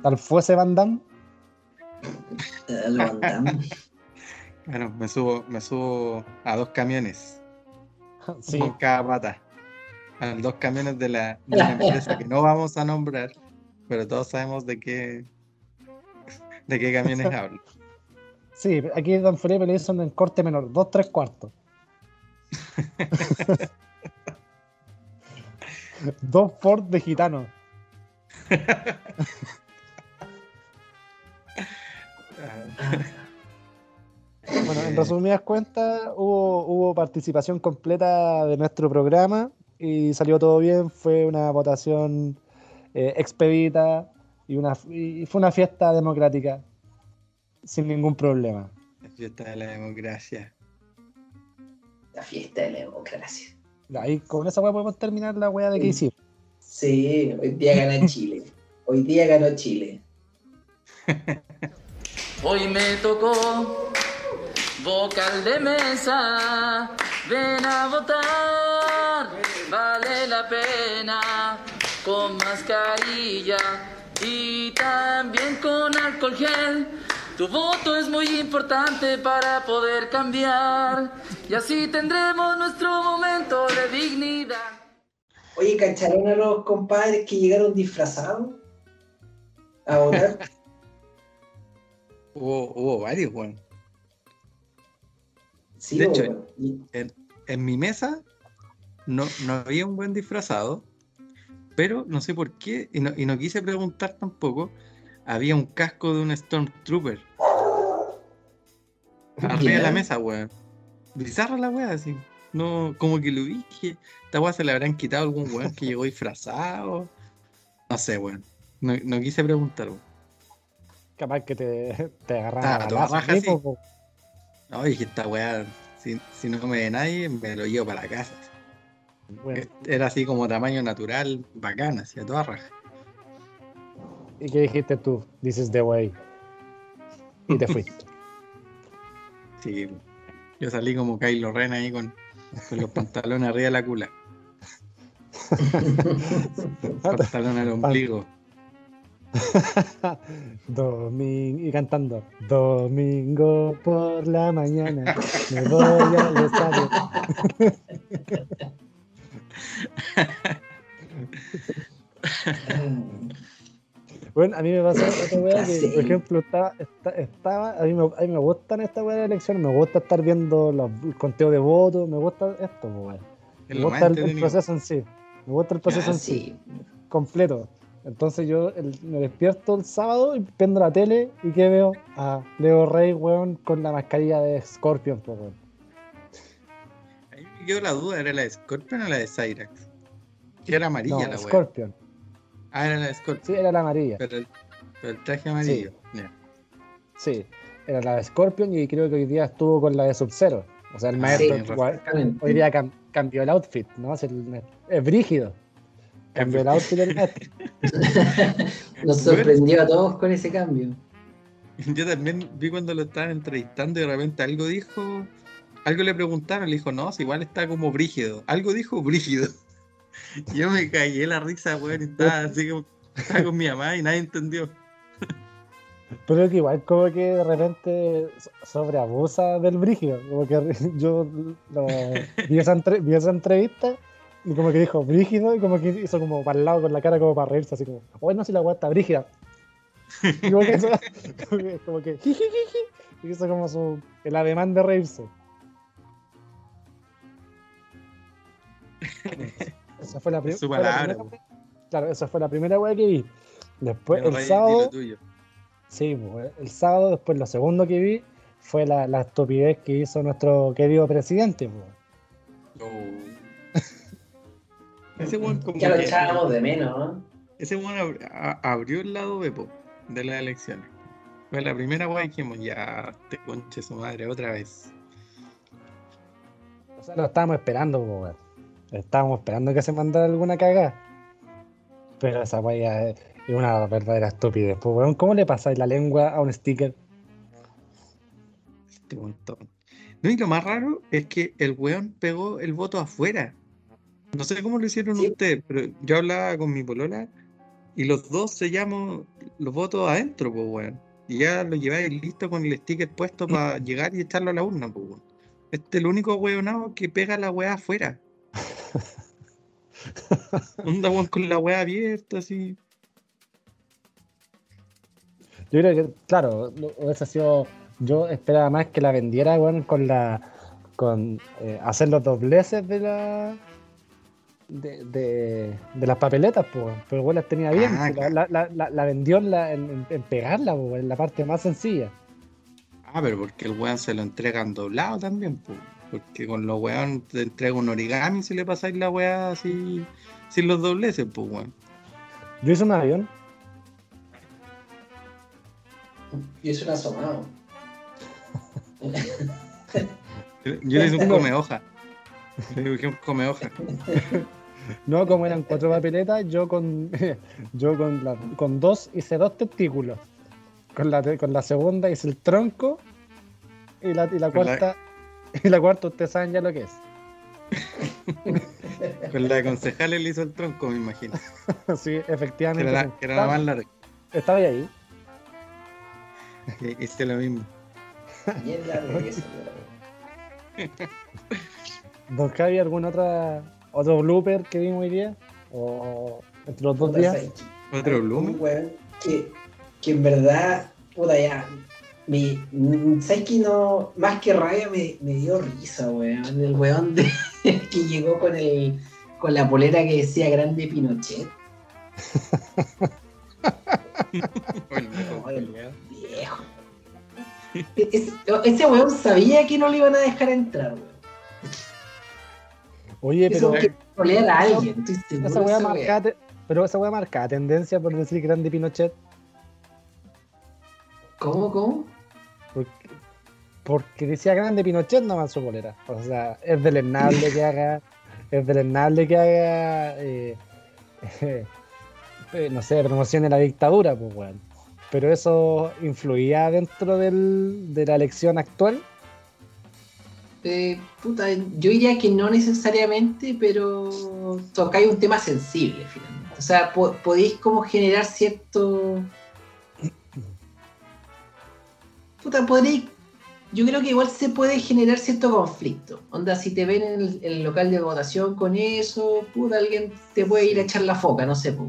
tal fuese Van Damme. bueno, me subo, me subo a dos camiones. Sí. cada pata. A dos camiones de la, de la empresa que no vamos a nombrar, pero todos sabemos de qué de qué camiones hablo. Sí, aquí Don Felipe le hizo en corte menor, dos, tres cuartos. Dos Ford de gitano. bueno, en resumidas cuentas, hubo, hubo participación completa de nuestro programa y salió todo bien. Fue una votación eh, expedita y, una, y fue una fiesta democrática sin ningún problema. La fiesta de la democracia. La fiesta de la democracia. Ahí con esa weá podemos terminar la weá de que hicimos. Sí, hoy día gana Chile. Hoy día ganó Chile. Hoy me tocó vocal de mesa ven a votar, vale la pena, con mascarilla y también con alcohol gel. Tu voto es muy importante para poder cambiar y así tendremos nuestro momento de dignidad. Oye, ¿cacharon a los compadres que llegaron disfrazados a votar? hubo, hubo varios, weón. Sí, De hecho. En, en mi mesa no, no había un buen disfrazado, pero no sé por qué, y no, y no quise preguntar tampoco, había un casco de un Stormtrooper arriba de la mesa, weón. Bizarra la weá, así. No, como que lo vi, que esta weá se le habrán quitado algún weón que llegó disfrazado. No sé, weón. No, no quise preguntar, weón. Capaz que te, te agarran Ah, a tú balazos, arrajas, sí. No, dije, esta weá, si, si no me ve nadie, me lo llevo para la casa. Bueno, Era así como tamaño natural, bacana, así a toda raja. ¿Y qué dijiste tú? Dices the way. Y te fuiste. Sí, yo salí como Kylo Ren ahí con, con los pantalones arriba de la cula. Pantalón al ombligo. Domingo y cantando Domingo por la mañana me voy al estadio. Bueno, a mí me pasó otra weá que, por ejemplo, estaba, esta- estaba a, mí me, a mí me gustan estas weas de elecciones, me gusta estar viendo los, el conteo de votos, me gusta esto, pues, weón. Me gusta el, proceso en sí, me gusta el proceso Ah, en sí sí. completo. Entonces yo el- me despierto el sábado y prendo la tele y ¿qué veo? A Leo Rey, weón, con la mascarilla de Scorpion, pues, weón. Ahí me quedó la duda, ¿era la de Scorpion o la de Cyrax? Que era amarilla No, la wea. Scorpion. Ah, era la de Scorpion. Sí, era la amarilla. Pero, el, pero el traje amarillo. Sí, era la de Scorpion y creo que hoy día estuvo con la de Sub-Zero. O sea, el Ah, maestro sí, igual- Exactamente. hoy día cam- cambió el outfit, ¿no? Es, el- es brígido. Cambió el outfit del maestro. Nos sorprendió a todos con ese cambio. Yo también vi cuando lo estaban entrevistando y de repente algo dijo, algo le preguntaron, le dijo, no, si igual está como brígido. Algo dijo brígido. Yo me caí la risa, weón, y estaba así como, estaba con mi mamá y nadie entendió. Pero que igual como que de repente so- sobreabusa del brígido. Como que yo lo- vi, esa entre- vi esa entrevista y como que dijo brígido y como que hizo como para el lado con la cara como para reírse, así como, bueno, si la está brígida. Y como que, eso- como que, como que y hizo como su, el ademán de reírse. Esa fue la, prim- Es su fue la palabra, primera- Claro, esa fue la primera weá que vi. Después, Pero el sábado, lo tuyo. Sí, pues, el sábado, después lo segundo que vi fue la, la estupidez que hizo nuestro querido presidente. Oh. Ese weón como Ya lo que- echábamos de menos, ¿no? Ese weón ab- a- abrió el lado Bepo de las elecciones. Fue la primera weá que dijimos, ya te conche su madre otra vez. O sea, lo estábamos esperando, weón. Estábamos esperando que se mandara alguna cagada. Pero esa weá es es una verdadera estupidez. Pues, weón, ¿cómo le pasáis la lengua a un sticker? Este montón. No, y lo más raro es que el weón pegó el voto afuera. No sé cómo lo hicieron Sí. ustedes, pero yo hablaba con mi polola y los dos sellamos los votos adentro, pues weón. Y ya lo lleváis listo con el sticker puesto para llegar y echarlo a la urna, pues weón. Este es el único weonado que pega la weá afuera. Onda weón con la weá abierta así. Yo creo que, claro, hubiese sido. Yo esperaba más que la vendiera, weón, con la. con eh, hacer los dobleces de la. De, de, de las papeletas, pues, pero weón las tenía bien. Ah, la, la, la- la- la vendió en, la, en, en- pegarla, en la parte más sencilla. Ah, pero porque el weón se lo entregan doblado también, pues. Porque con los weón te entrega un origami si le pasáis la weá así sin los dobleces, pues weón. Yo hice un avión. Yo hice un asomado. Yo yo le hice un come hoja. Le dibujé un come hoja. No, como eran cuatro papeletas, yo con yo con, la- con dos hice dos testículos. Con la, con la segunda hice el tronco y la, y la- cuarta, y la cuarta ustedes saben ya lo que es. Con la concejal le hizo el tronco, me imagino. sí, efectivamente. Que era, que era la más larga. Estaba ahí. Hice lo mismo. Bien largo eso, Don Javi, ¿algún otra, otro blooper que vimos hoy día? ¿O entre los dos días? ¿Otro blooper? Que, que en verdad, puta ya, me, ¿sabes que no? Más que rabia me, me dio risa, weón. El weón de, que llegó con el con la polera que decía Grande Pinochet. viejo. Ese, ese weón sabía que no le iban a dejar entrar, weón. Oye, pero. Eso que trolear a alguien, estoy seguro Esa weá pero esa weá marca tendencia por decir grande Pinochet. ¿Cómo, cómo? Porque, porque decía grande Pinochet nomás su polera. O sea, es deleznable que haga. Es deleznable que haga. eh, eh, no sé, promocione la dictadura, pues weón. Pero eso influía dentro del, de la elección actual. Eh, puta, yo diría que no necesariamente, pero tocáis un tema sensible, finalmente. O sea, po- podéis como generar cierto. Puta, podréis. Yo creo que igual se puede generar cierto conflicto. Onda, si te ven en el, en el local de votación con eso, puta, alguien te puede ir a echar la foca, no sé, pues.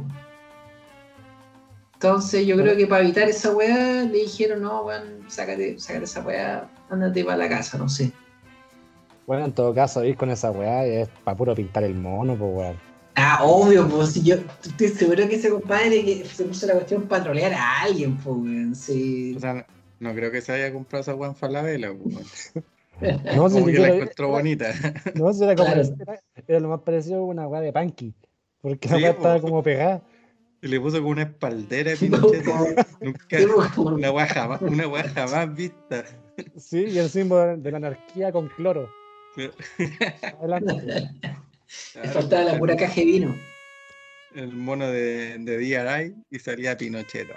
Entonces yo creo que para evitar esa weá le dijeron, no, weón, sácate, sácate esa weá, ándate para la casa, no sé. Bueno, en todo caso, ir con esa weá es para puro pintar el mono, pues weón. Ah, obvio, pues si yo estoy seguro que ese compadre que se puso la cuestión para trolear a alguien, pues, weón. Sí. O sea, no creo que se haya comprado esa weá en Falabella. No, si que la encontró bonita. No, si era como. Claro. Era, era lo más parecido a una weá de Punky. Porque la weá estaba como pegada. Y le puso como una espaldera. Nunca, una weá jamás, una weá jamás vista. Sí, y el símbolo de la anarquía con cloro. Adelante. Le faltaba la pura caja de vino. El mono de, de DRI y salía Pinochet.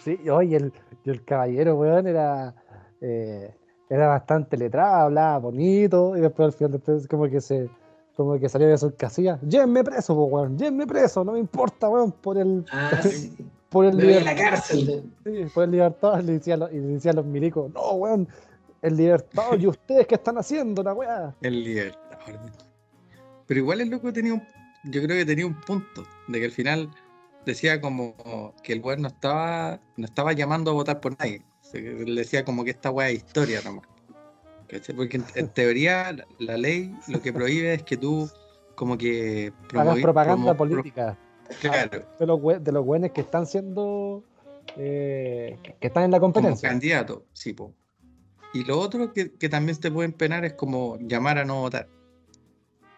Sí, y oye, el, y el caballero, weón, era. eh, era bastante letrado, hablaba bonito, y después al final después como que se. Como que salió de sus casillas. Llévenme preso, po, weón, llévenme preso, no me importa, weón, por el. Ah, sí. Por el Me voy a liber- la cárcel. Sí, por el libertad, le decían los, y le decían los milicos, no, weón, el libertad, ¿y ustedes qué están haciendo, la weá? El libertador. Pero igual el loco tenía un. Yo creo que tenía un punto. De que al final decía como que el weón no estaba. No estaba llamando a votar por nadie. Él decía como que esta weá es historia nomás. Porque en, en teoría la- ley lo que prohíbe es que tú como que Hagas propaganda promo- política claro, de los, de los weones que están siendo, eh, que están en la como competencia. candidato, sí, po. Y lo otro que, que también te pueden penar es como llamar a no votar.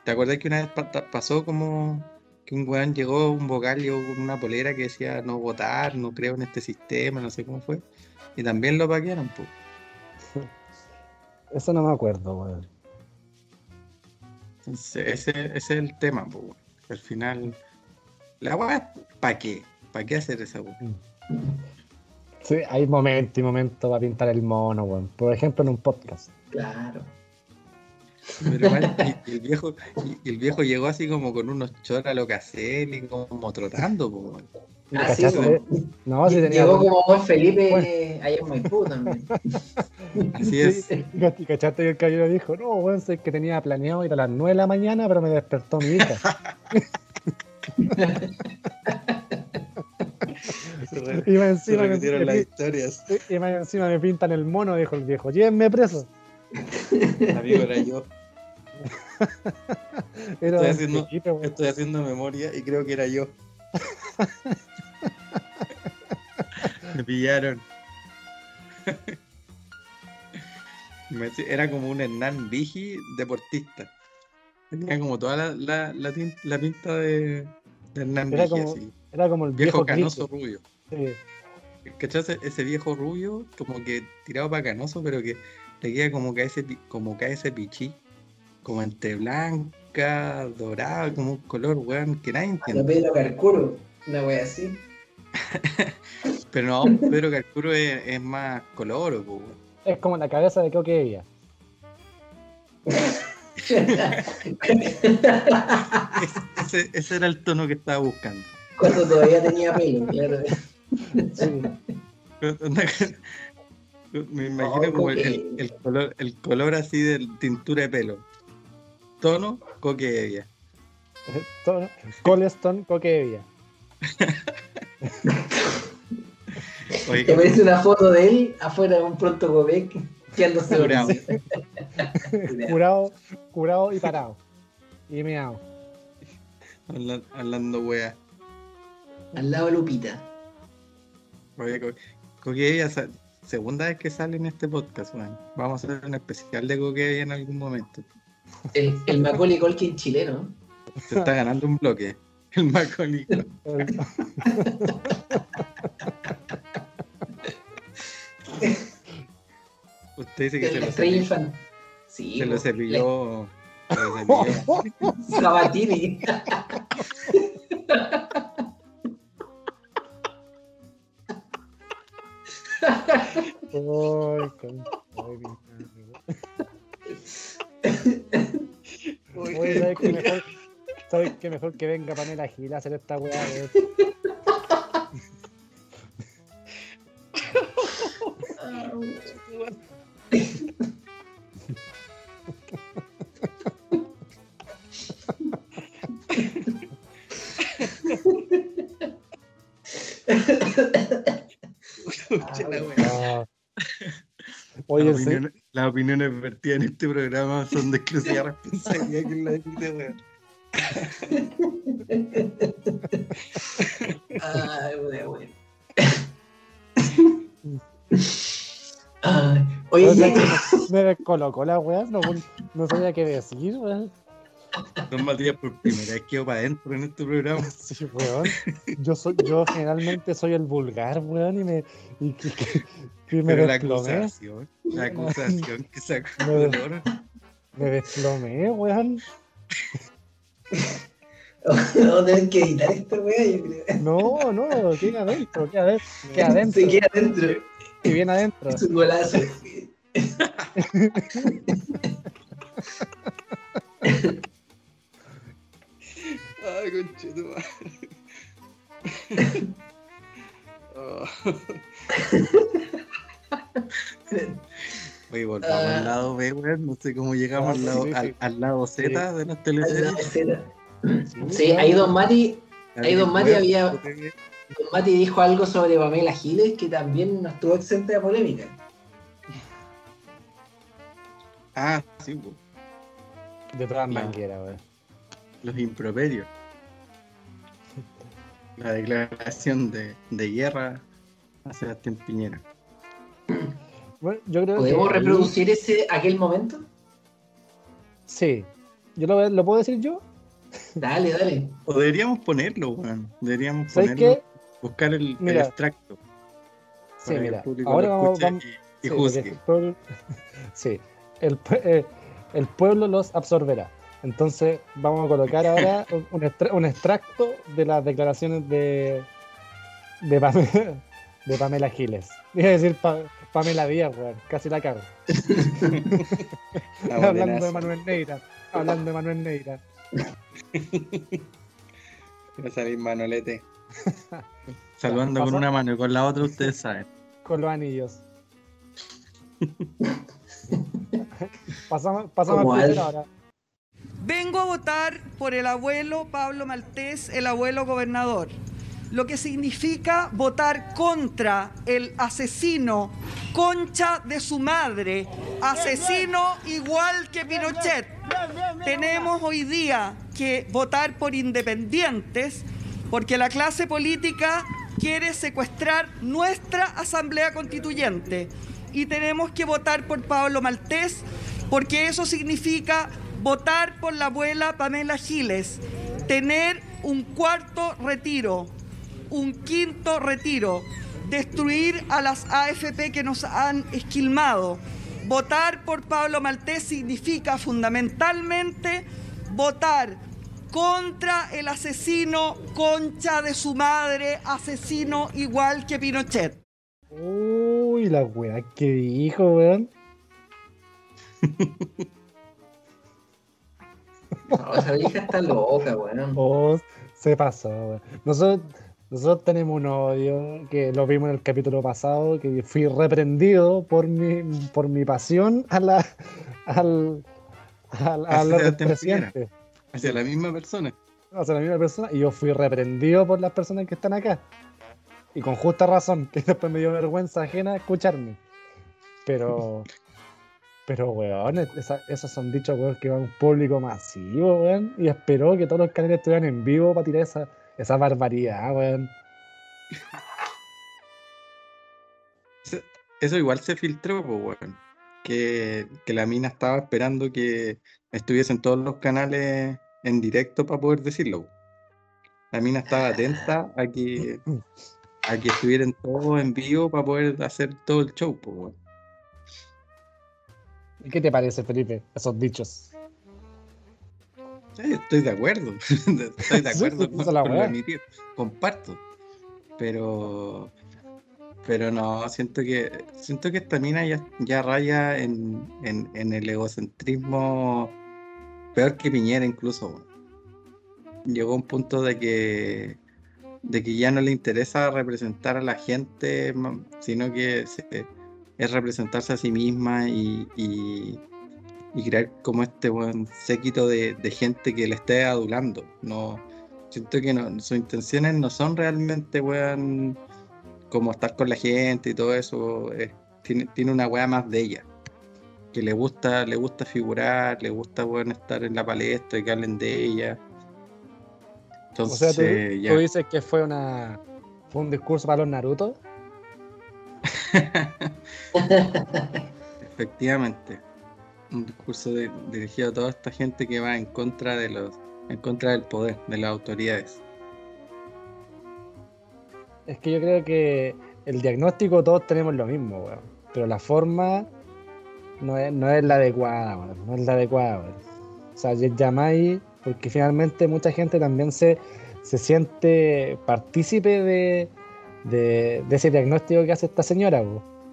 ¿Te acuerdas que una vez pa- pasó como que un weón llegó, un vocal llegó con una polera que decía no votar, no creo en este sistema, no sé cómo fue? Y también lo paquearon, pues. Eso no me acuerdo, weón. Entonces, ese, ese es el tema, pues. Al final, la weá, ¿para qué? ¿Para qué hacer esa weá? Sí, hay momentos y momentos para pintar el mono, weón. Por ejemplo, en un podcast. Claro. Pero igual, y, y el viejo, y, y el viejo llegó así como con unos choras a lo y como trotando, pues. Ah, pues. No, si tenía Llegó como buen Felipe Bueno. allá en Maipú también. Así es. Sí, y cachaste que el caballero dijo, no, weón, sé que tenía planeado ir a las 9 de la mañana, pero me despertó mi hija. y más encima, me, y más encima me pintan el mono, dijo el viejo, llévenme preso. Amigo, era yo. Era Estoy haciendo-. Estoy memoria y creo que era yo. Me pillaron. Era como un Hernán Vigi deportista. Tenía como toda la, la, la, tin- la pinta de, de Hernán Era Vigi, como- así. Era como el Viejo viejo, canoso rubio. Sí. ¿Cachai? Ese, ese viejo rubio, como que tirado para canoso, pero que le queda como que a ese, como que a ese pichí. Como entre blanca, dorada, como un color, weón, que nadie A entiende. lo Pedro Carcuro, una wea así. Pero no, Pedro Carcuro es, es más color, po, weón. Es como la cabeza de Coque Evia. ese, ese era el tono que estaba buscando. Cuando todavía tenía pelo, claro. Sí. Me imagino como el, el, color, el color así de tintura de pelo. Tono, coquevia. Tono, Coleston, coquevia. Te parece una foto de él afuera de un pronto Gobek quedándose curado. curado, curado y parado. Y meado. Hablando, hablando wea. Al lado de Lupita. Oye, Coquevia, segunda vez que sale en este podcast, man. Vamos a hacer un especial de Coquevia en algún momento. El, el Macaulay Culkin chileno. Se está ganando un bloque. El Macaulay. Usted dice que se lo cepilló. Sí, se lo cepilló. Sabatini. Ay, con... Oye, ¿sabes qué mejor, ¿sabes qué mejor que venga Pamela Gil a hacer esta weá? Las, opiniones, las opiniones vertidas en este programa son de exclusiva responsabilidad que la dice, weón. Ay, weón. oye, o sea, me, me descolocó la weá, no, no sabía qué decir, weón. Don Matías por primera vez quedó para adentro en este programa. Sí, weón. Yo, soy, yo generalmente soy el vulgar, weón, y me. Y, que, que me Pero la acusación, la acusación que sacó me, me desplomé, weón. Vamos a tener que editar esto, weón. No, no, queda adentro, queda adentro. Queda adentro. Se queda adentro. Y bien adentro. Es un golazo. Oh. Oye, volvamos uh, al lado B, weón. No sé cómo llegamos al, lado, al, al, lado Z sí. de las teleseries. Sí, ahí Don Mati, ahí Don Mati había. Don Mati dijo algo sobre Pamela Giles que también no estuvo exenta de polémica. Ah, sí, weón. De todas maneras, weón. Los improperios. La declaración de, de guerra a Sebastián Piñera. Bueno, yo creo ¿Podemos que... reproducir ese aquel momento? Sí. ¿Yo lo, lo puedo decir yo? Dale, dale. O deberíamos ponerlo, weón. Deberíamos ponerlo. Qué? Buscar el, mira, el extracto. Sí, mira. Ahora vamos, vamos, y, y sí, juzgue. El pueblo, sí. El, eh, el pueblo los absorberá. Entonces vamos a colocar ahora un, extra, un extracto de las declaraciones de, de, Pamela, de Pamela Giles. Iba a decir pa, Pamela Díaz, weón. Casi la cago. hablando de Manuel Neira. Hablando de Manuel Neira. Va a salir Manolete. Saludando con una mano y con la otra ustedes saben. Con los anillos. pasamos pasamos a ahora. Vengo a votar por el abuelo Pablo Maltés, el abuelo gobernador, lo que significa votar contra el asesino, concha de su madre, asesino igual que Pinochet. Tenemos hoy día que votar por independientes porque la clase política quiere secuestrar nuestra asamblea constituyente y tenemos que votar por Pablo Maltés porque eso significa votar por la abuela Pamela Giles, tener un cuarto retiro, un quinto retiro, destruir a las AFP que nos han esquilmado. Votar por Pablo Maltés significa fundamentalmente votar contra el asesino concha de su madre, asesino igual que Pinochet. Uy, la weá que dijo, weón. No, esa vieja está loca, weón. Oh, se pasó, weón. Nosotros, nosotros tenemos un odio que lo vimos en el capítulo pasado, que fui reprendido por mi, por mi pasión a la, al, al, presidente. Hacia la misma persona. hacia la misma persona y yo fui reprendido por las personas que están acá. Y con justa razón, que después me dio vergüenza ajena escucharme. Pero, pero weón, esa- esos son dichos weón que va a un público masivo, weón. Y esperó que todos los canales estuvieran en vivo para tirar esa, esa barbaridad, weón. Eso- Eso igual se filtró, pues, weón. Que, que la mina estaba esperando que estuviesen todos los canales en directo para poder decirlo. La mina estaba atenta a que, a que estuvieran todos en vivo para poder hacer todo el show, pues, weón. ¿Y qué te parece, Felipe, esos dichos? Estoy de acuerdo. Estoy de acuerdo con, la con. Comparto. Pero. Pero no, siento que. Siento que esta mina ya, ya raya en, en, en el egocentrismo peor que Piñera incluso. Llegó a un punto de que. de que ya no le interesa representar a la gente, sino que se- es representarse a sí misma y, y, y crear como este buen séquito de, de gente que le esté adulando. No, siento que no, sus intenciones no son realmente weón, como estar con la gente y todo eso. es- tiene, tiene una weá más de ella. Que le gusta, le gusta figurar, le gusta weón, estar en la palestra y que hablen de ella. O Entonces, sea, tú, ya. tú dices que fue una fue un discurso para los Naruto. Efectivamente. Un discurso dirigido a toda esta gente que va en contra de los, en contra del poder, de las autoridades. Es que yo creo que el diagnóstico todos tenemos lo mismo, weón. Pero la forma no es, no es la adecuada, weón. No es la adecuada, weón. O sea, llamáis, porque finalmente mucha gente también se, se siente partícipe de, de, de ese diagnóstico que hace esta señora.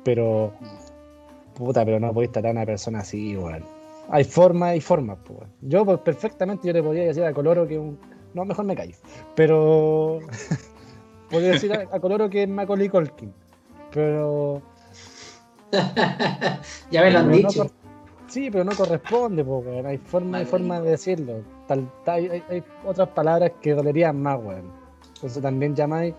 Pero, puta, pero no podéis tratar a una persona así, weón. Hay formas y formas, pues. Yo, pues, perfectamente, yo le podría decir a Coloro que un... No, mejor me callo. Pero... podría decir a, a Coloro que es Macaulay Culkin. Pero... ya me lo han pero dicho. sí, pero no corresponde, po, weón. Hay forma, hay Macaulay. forma de decirlo. Tal, tal- hay, hay otras palabras que dolerían más, weón. Entonces también llamáis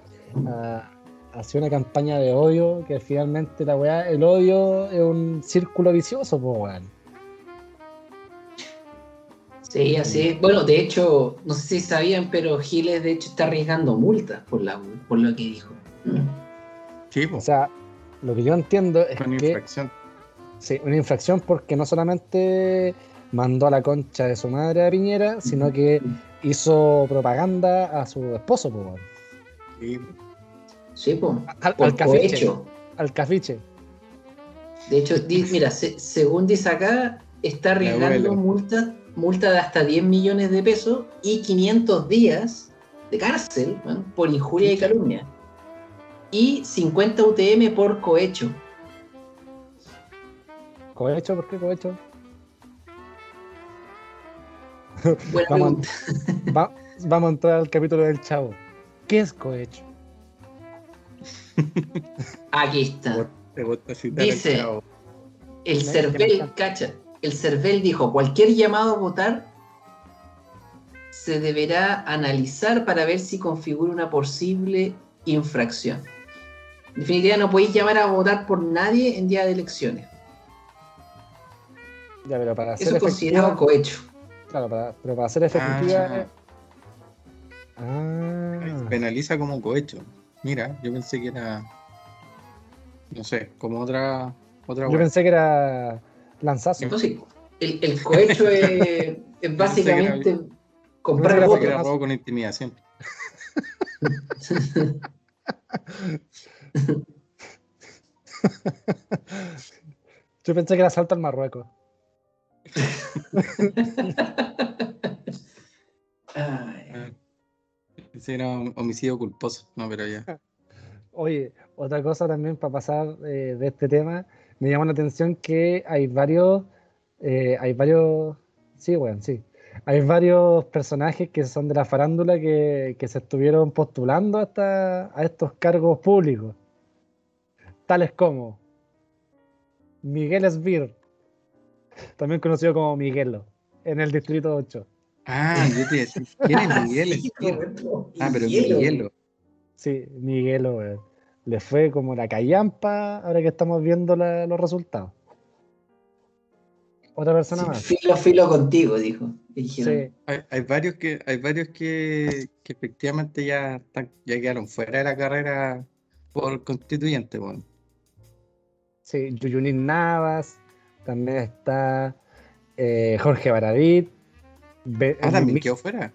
a hacer una campaña de odio, que finalmente la weá, el odio es un círculo vicioso, po, weón. Sí, así es. Bueno, de hecho, no sé si sabían, pero Giles de hecho está arriesgando multas por, la, por lo que dijo. Sí, O pues, sea, lo que yo entiendo es con que infracción. Sí, una infracción porque no solamente mandó a la concha de su madre a Piñera, sino que hizo propaganda a su esposo, po, weón. Sí, Sí, pues. al, Por al cafiche. cohecho. Al cafiche. De hecho, di- mira, se- según dice acá, está arriesgando multa, multa de hasta 10 millones de pesos y 500 días de cárcel ¿no? por injuria y calumnia. Y 50 UTM por cohecho. ¿Cohecho? ¿Por qué cohecho? Buena Vamos, pregunta. va- vamos a entrar al capítulo del chavo. ¿Qué es cohecho? Aquí está. Te gusta citar al Dice-. El CERVEL, cacha, el CERVEL dijo, cualquier llamado a votar se deberá analizar para ver si configura una posible infracción. En definitiva, no podéis llamar a votar por nadie en día de elecciones. Ya, pero para hacer Eso es considerado cohecho. Claro, para, pero para hacer efectiva. Ah. Ah, Penaliza como cohecho. Mira, yo pensé que era. No sé, como otra. Otra yo pensé que era lanzazo. Entonces, el, el cohecho es, es básicamente comprar Yo pensé que era votos. era robo con intimidación. Yo pensé que era salto al Marruecos. Ay, Ese era un homicidio culposo. No, pero ya. Oye, otra cosa también para pasar eh, de este tema, me llama la atención que hay varios, eh, hay varios, sí, bueno, sí, hay varios personajes que son de la farándula que, que se estuvieron postulando hasta a estos cargos públicos, tales como Miguel Esbir, también conocido como Miguelo, en el Distrito 8. Ah, yo te decía, ¿quién es Miguel? ah, pero Miguelo. Sí, Miguelo, weón. Le fue como la callampa ahora que estamos viendo la- los resultados. Otra persona más. Filo, filo contigo, dijo. Sí, Hay, hay varios que, hay varios que, que efectivamente ya están, ya quedaron fuera de la carrera por constituyente, weón. sí, Yuyunín Navas, también está eh, Jorge Baradit. Be- Ah, también quedó fuera.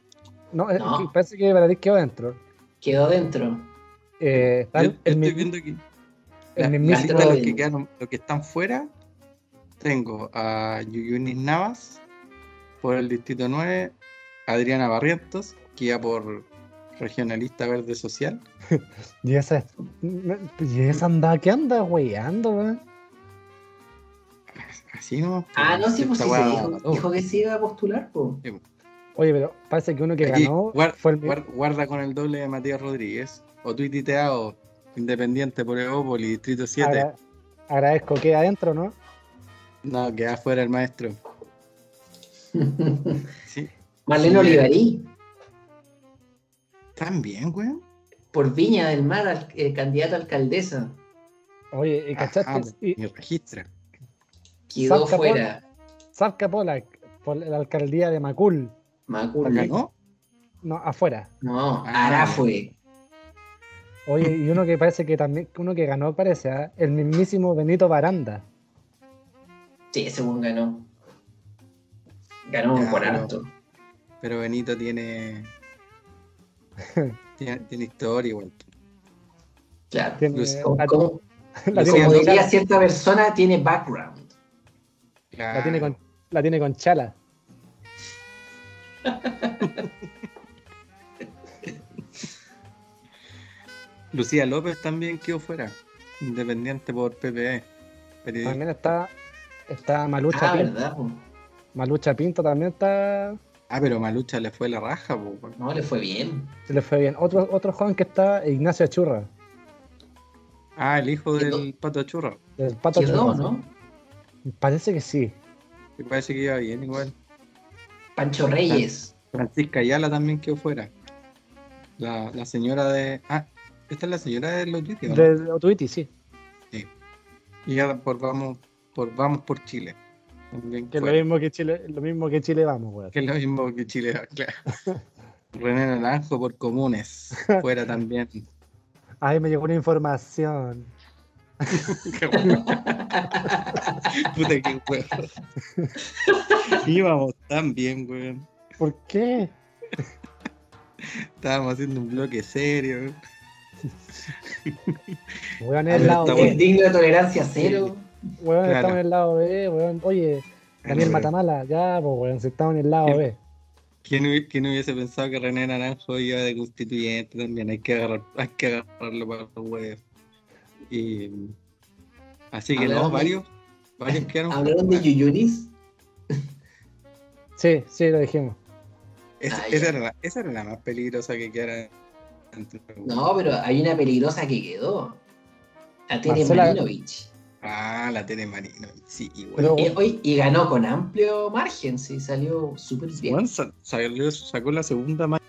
No, que parece que Baradit quedó dentro. Quedó dentro. Eh, está Yo, el, yo el estoy viendo aquí. La, mismísimo- los que quedaron, los que están fuera, tengo a Yuyunis Navas por el distrito 9, Adriana Barrientos, que iba por regionalista verde social. Y esa, y esa anda, ¿qué anda weyando, weón? Así no. Ah, no, sí, pues sí, se dijo, dijo que se iba a postular, pues. Oye, pero parece que uno que Aquí, ganó fue el guarda con el doble de Matías Rodríguez. O tuiteado Independiente por Evópolis, Distrito 7. agra- agradezco que adentro, ¿no? No, queda fuera el maestro. Sí. Marlene Sí. Olivarí, También, weón. por Viña del Mar, al- eh, candidata a alcaldesa. Oye, ¿y cachaste? Ajá, y me registra. Quedó Salta fuera. Zarca Polak por la alcaldía de Macul. Macul. ¿Acá no? No, afuera. No, Ah. Ara fue. Oye, y uno que parece que también, uno que ganó parece, ¿ah? el mismísimo Benito Baranda. Sí, ese buen ganó. Ganó Ya, por harto. Pero Benito tiene. tiene, tiene historia igual. Claro. Tiene, Como, la, diría cierta persona, tiene background. La tiene con, la tiene con chala. Lucía López también quedó fuera. Independiente por PPE. periodista. También está, está Malucha Ah, Pinto. ¿verdad? po? Malucha Pinto también está, Ah, pero Malucha le fue la raja, po. No, le fue bien. se le fue bien. Otro, otro joven que está, Ignacio Churra, Ah, el hijo del pato churro. del Pato Churra. ¿no? Parece que sí. Me parece que iba bien igual. Pancho Reyes. Francisca Ayala también quedó fuera. La, la señora de. Ah, esta es la señora de los tuiteos, ¿no? De Otuiti, sí. Y ya por vamos, por vamos por Chile. También Que es lo mismo que Chile, lo mismo que Chile vamos, weón. Que es lo mismo que Chile, claro. René Naranjo por comunes. Fuera también. Ay, me llegó una información. Qué bueno. Puta que weón. Íbamos tan bien, weón. ¿Por qué? Estábamos haciendo un bloque serio. Weón, el lado B. Es digno de tolerancia cero. Weón, Claro. estamos en el lado B, weón. Oye, Daniel Bueno, Matamala, ya, pues, weón, si estamos en el lado Sí. B. ¿Quién, hubi- quién hubiese pensado que René Naranjo iba de constituyente también? Hay que, agarrar, hay que agarrarlo para los huevos. Y así que no, varios, varios quedaron. ¿Hablaron de Yuyunis? Sí, sí, lo dijimos. Esa, Ah, era la, esa era la más peligrosa que quedara. No, pero hay una peligrosa que quedó. La Tere Marcela- Marinovich. Ah, la Tere Marino. Sí, igual. Pero- Y, hoy- y ganó con amplio margen, sí, salió súper bien. Salió- sacó la segunda ma- sa-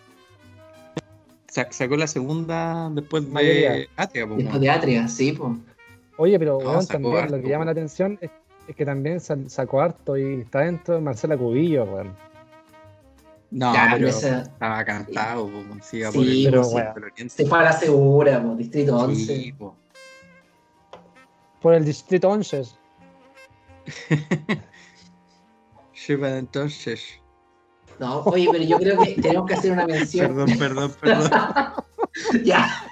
sacó la segunda después de Mayoría. Atria, po, Después de Atria, sí, pues. Oye, pero No, weón, sacó también harto, lo que llama la atención es, es que también sacó harto y está dentro de Marcela Cubillo, weón. No, Ya, pero esa- estaba cantado, po, sí, Sí, por el- pero, pues, sí. oriente. Se fue a la segura, pues, Distrito 11. Sí, po. Por el distrito 11. Lleva entonces. No, oye, pero yo creo que tenemos que hacer una mención. Perdón, perdón, perdón. ya.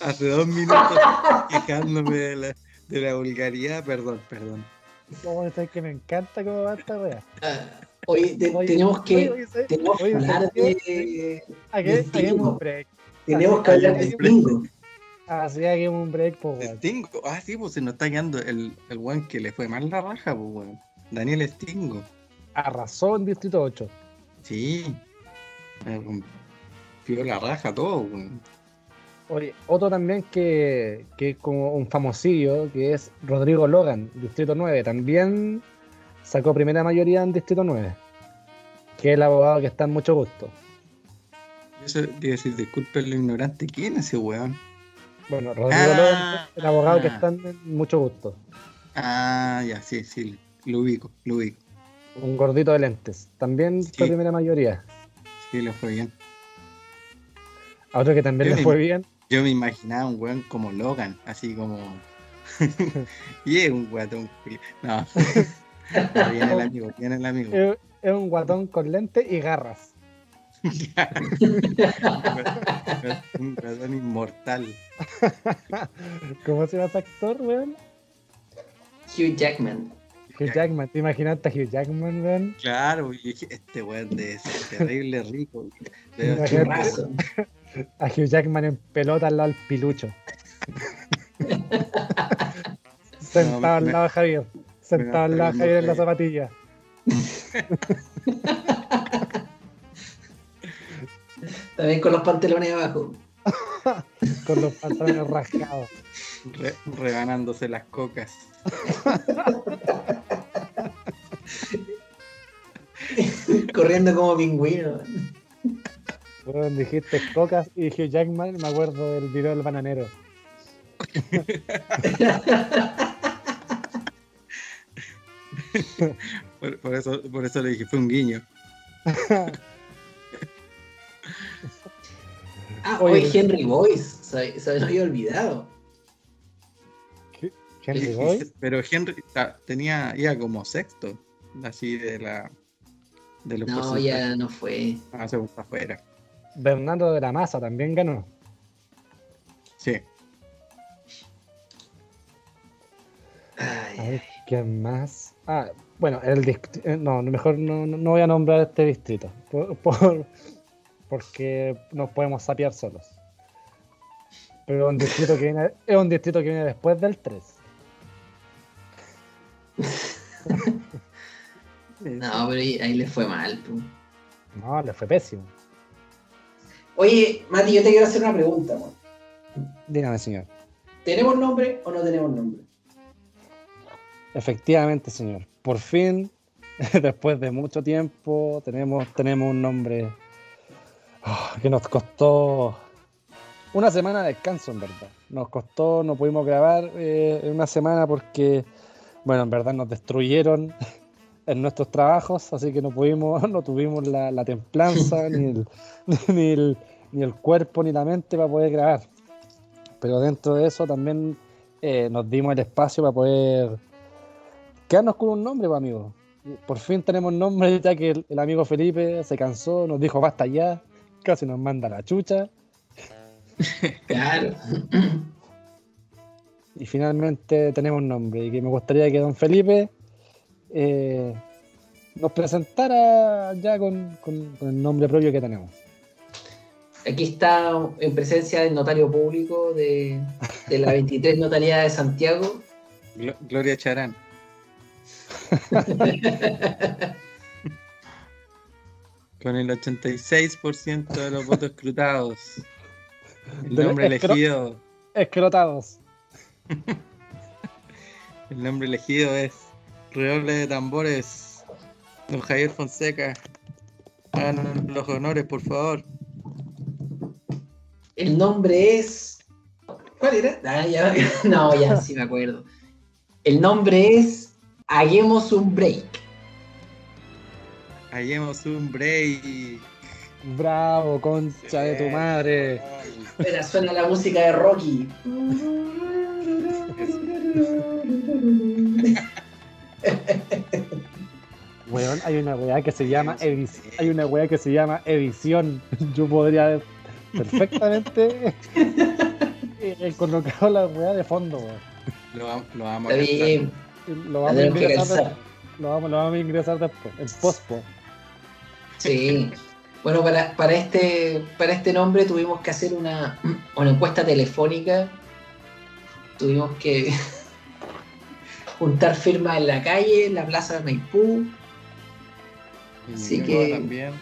Hace dos minutos quejándome de la, de la vulgaridad, perdón, perdón. No, es que me encanta cómo va esta wea. Ah, Oye, te- Oye, tenemos que, oye, oye, ¿sabes? tenemos que hablar de. Aquí un break. Tenemos que hablar de Stingo. Así hagamos un break, pues, weón. Stingo. Ah, sí, pues se nos está quedando el, el weón que le fue mal la raja, pues weón. Daniel Stingo. Arrasó en Distrito 8. Sí. Me rompió la raja todo. Oye, otro también que, que es como un famosillo, que es Rodrigo Logan, Distrito 9. También sacó primera mayoría en Distrito 9. Que es el abogado que está en mucho gusto. Eso te iba a decir, disculpen lo ignorante, ¿quién es ese weón? Bueno, Rodrigo Ah, Logan es el abogado que está en mucho gusto. Ah, ya, sí, sí, lo ubico, lo ubico. Un gordito de lentes. También Sí. primera mayoría. Sí, le fue bien. A otro que también Yo le me- fue bien. Yo me imaginaba un weón como Logan, así como. y es un guatón. No. No, viene el amigo, viene el amigo. Es, es un guatón con lentes y garras. un guatón inmortal. ¿Cómo se llama ese actor, weón? Hugh Jackman. Hugh Jackman. ¿Te imaginaste a Hugh Jackman, weón? Claro, y dije, este weón debe ser terrible rico. Debe ser-. A Hugh Jackman en pelota al lado del pilucho. Sentado me- al lado de Javier. Sentado al lado de Javier en la zapatilla. También con los pantalones abajo. Con los pantalones rasgados. re- rebanándose las cocas. Corriendo como pingüino. Dijiste cocas y Hugh Jackman. Me acuerdo del video del bananero. Por, por eso, por eso le dije, fue un guiño. Ah, Oye. hoy Henry Boyce. Se, se me había olvidado. Henry Boy. Pero Henry ta- tenía, iba como sexto, así de la de los No, ya no fue. Ah, se fue afuera. Bernardo de la Maza también ganó. Sí. Ay, A ver, ¿quién más? Ah, bueno, el dist- eh, no, mejor no, no- no voy a nombrar este distrito. Por, por- porque nos podemos sapear solos. Pero un distrito que viene, es un distrito que viene después del 3. No, pero ahí, ahí le fue mal. pu. No, le fue pésimo. Oye, Mati, yo te quiero hacer una pregunta. mo. Dígame, señor. ¿Tenemos nombre o no tenemos nombre? Efectivamente, señor. Por fin, después de mucho tiempo, tenemos, tenemos un nombre ah, que nos costó una semana de descanso, en verdad. Nos costó, no pudimos grabar eh, en una semana porque, bueno, en verdad nos destruyeron en nuestros trabajos, así que no pudimos, no tuvimos la, la templanza, ni, el, ni, el, ni el cuerpo, ni la mente para poder grabar. Pero dentro de eso también eh, nos dimos el espacio para poder quedarnos con un nombre, pues, amigo. Por fin tenemos nombre, ya que el, el amigo Felipe se cansó, nos dijo basta ya, casi nos manda la chucha. Claro. Y finalmente tenemos nombre. Y que me gustaría que don Felipe eh, nos presentara ya con, con- con el nombre propio que tenemos. Aquí está en presencia del notario público de, de la 23 Notaría de Santiago. Glo- Gloria Charán. Con el 86% de los votos escrutados. El nombre escro- elegido, Escrotados. el nombre elegido es Redoble de Tambores. Don Javier Fonseca. Hagan los honores, por favor. El nombre es. ¿Cuál era? Ah, ya- no, ya sí me acuerdo. El nombre es Haguemos un Break. Hallemos un break. Bravo, concha de tu madre. Espera, suena la música de Rocky. Weón, hay una weá que se llama edición. Hay una weá que se llama edición. Yo podría perfectamente eh, colocar la weá de fondo, weón. Lo, vam- lo vamos a. Lo vamos ingresar, vamos, lo vamos a ingresar después, en pospo. Sí. Bueno, para, para, este, para este nombre tuvimos que hacer una, una encuesta telefónica. Tuvimos que juntar firmas en la calle, en la plaza de Maipú. Así que. También.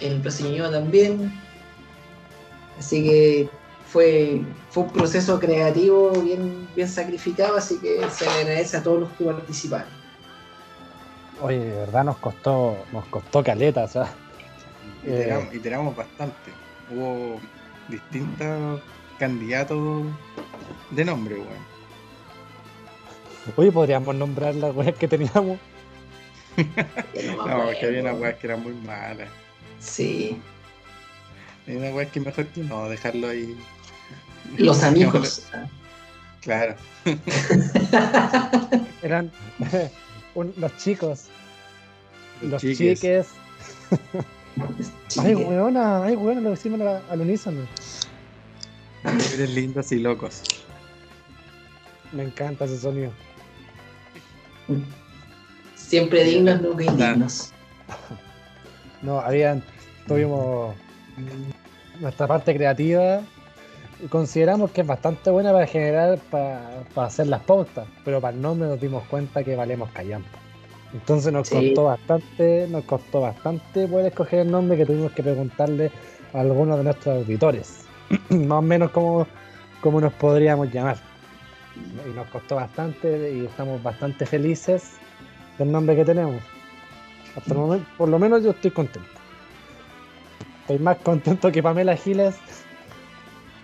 El brasileño también. Así que fue, fue un proceso creativo bien, bien sacrificado, así que se agradece a todos los que participaron. Oye, de verdad nos costó, nos costó caleta, o y tiramos, bastante. Hubo distintos candidatos de nombre, weón. Oye, podríamos nombrar las weas que teníamos. no, que había una weas que eran muy malas. Sí. Hay una wea que mejor que no, dejarlo ahí. Los amigos. claro. eran los chicos. Los, chiques. ay, weona, ay, weona, lo decimos al unísono. Eres lindos y locos. Me encanta ese sonido. Siempre dignos, nunca indignos. No, habían, tuvimos nuestra parte creativa. Consideramos que es bastante buena para generar, para, hacer las pautas, pero para el nombre nos dimos cuenta que valemos callampa. Entonces nos costó bastante, nos costó bastante poder escoger el nombre que tuvimos que preguntarle a algunos de nuestros auditores. Más o menos como, como nos podríamos llamar y nos costó bastante y estamos bastante felices del nombre que tenemos. Hasta el momento, por lo menos yo estoy contento. Estoy más contento que Pamela Giles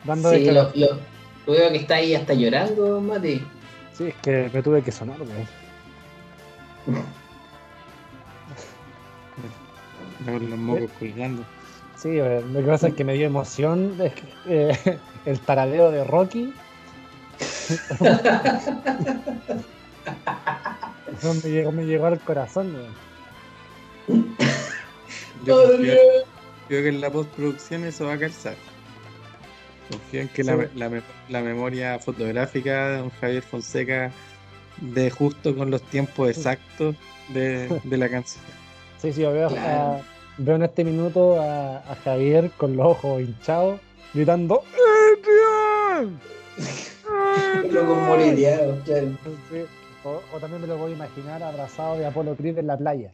dando sí, lo, veo que está ahí hasta llorando, Mati. Sí, es que me tuve que sonar, güey. los mocos colgando. Sí, lo que pasa es que me dio emoción eh, el taradeo de Rocky me, llegó, me llegó al corazón. Yo confío, que en la postproducción eso va a calzar. Confío en que la, memoria fotográfica de don Javier Fonseca de justo con los tiempos exactos de, la canción. Sí, sí, yo veo, veo en este minuto a, Javier con los ojos hinchados gritando o, también me lo voy a imaginar abrazado de Apolo Creed en la playa.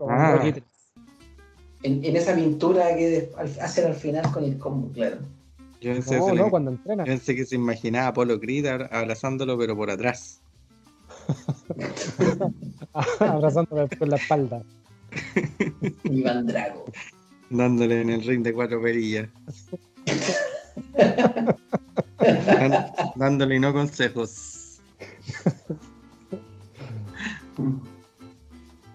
Ah. en, esa pintura que hacen al final con el combo, claro. Yo pensé, no, no, cuando entrena. pensé que se imaginaba Apolo Creed abrazándolo, pero por atrás. abrazándolo por la espalda. Iván Drago. Dándole en el ring de cuatro perillas. Dándole no consejos.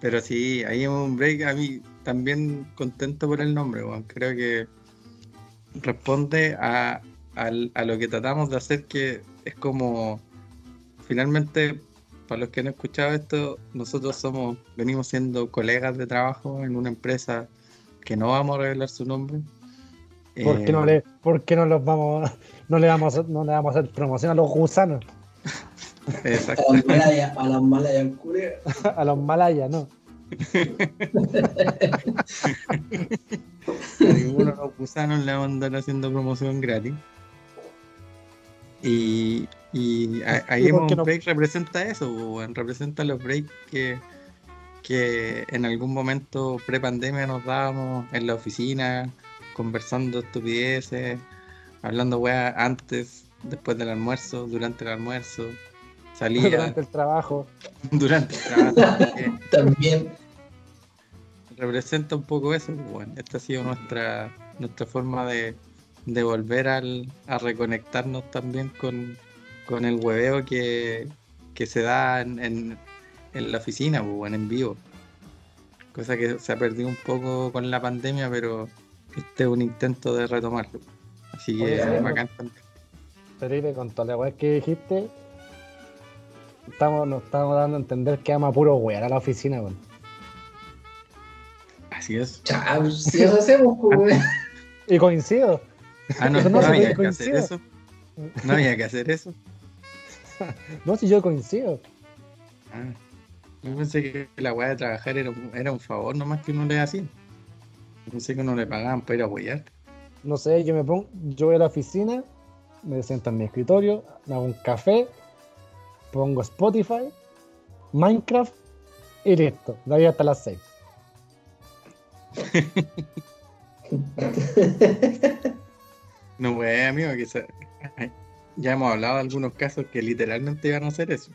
Pero sí, ahí en un break. A mí también contento por el nombre, creo que responde a, lo que tratamos de hacer, que es como, finalmente, para los que han escuchado esto, nosotros somos, venimos siendo colegas de trabajo en una empresa que no vamos a revelar su nombre, ¿Por qué no eh, le, no los vamos, no le vamos, a, no le vamos a hacer promoción a los gusanos? Exacto. A los malayas, a los malayas, a los malayas, no. a ninguno de los gusanos le vamos a andar haciendo promoción gratis. Y, y ahí hemos break representa eso, representa los breaks que, que en algún momento pre-pandemia nos dábamos en la oficina conversando estupideces, hablando weá antes, después del almuerzo, durante el almuerzo, salía. Durante el trabajo. durante el trabajo. También. Representa un poco eso, pues, bueno, esta ha sido nuestra, nuestra forma de, de volver al, a reconectarnos también con, con el hueveo que, que se da en, en, la oficina, pues, en vivo. Cosa que se ha perdido un poco con la pandemia, pero este es un intento de retomarlo. Así que es bacán Felipe, con toda la weá que dijiste, estamos, nos estamos dando a entender que ama puro wear a la oficina, weón. Así es. Chao, si eso hacemos, pues, Y coincido. Ah, no, no, había que hacer eso. No había que hacer eso. no, si yo coincido. Ah, yo pensé que la weá de trabajar era, era un favor nomás que uno le hacía. Pensé que no le pagaban para ir a huellar. No sé, yo me pongo, yo voy a la oficina, me siento en mi escritorio, me hago un café, pongo Spotify, Minecraft Y listo, de ahí hasta las 6. no, pues, amigo, que ya hemos hablado de algunos casos que literalmente iban a hacer eso.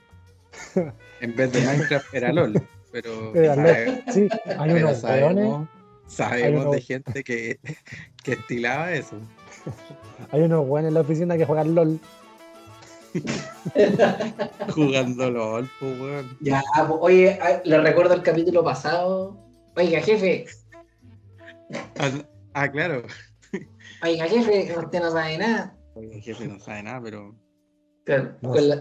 En vez de Minecraft era LOL. Pero, Sí, hay unos sabemos, sabemos de gente que, que estilaba eso. Hay unos buenos en la oficina que juegan LOL. Jugando LOL, pues, weón. Ya, pues, oye, ah, le recuerdo el capítulo pasado. Oiga, jefe. Ah, ah claro. Oiga, jefe, usted no sabe nada. Oiga, jefe, no sabe nada, pero. Claro, con, la,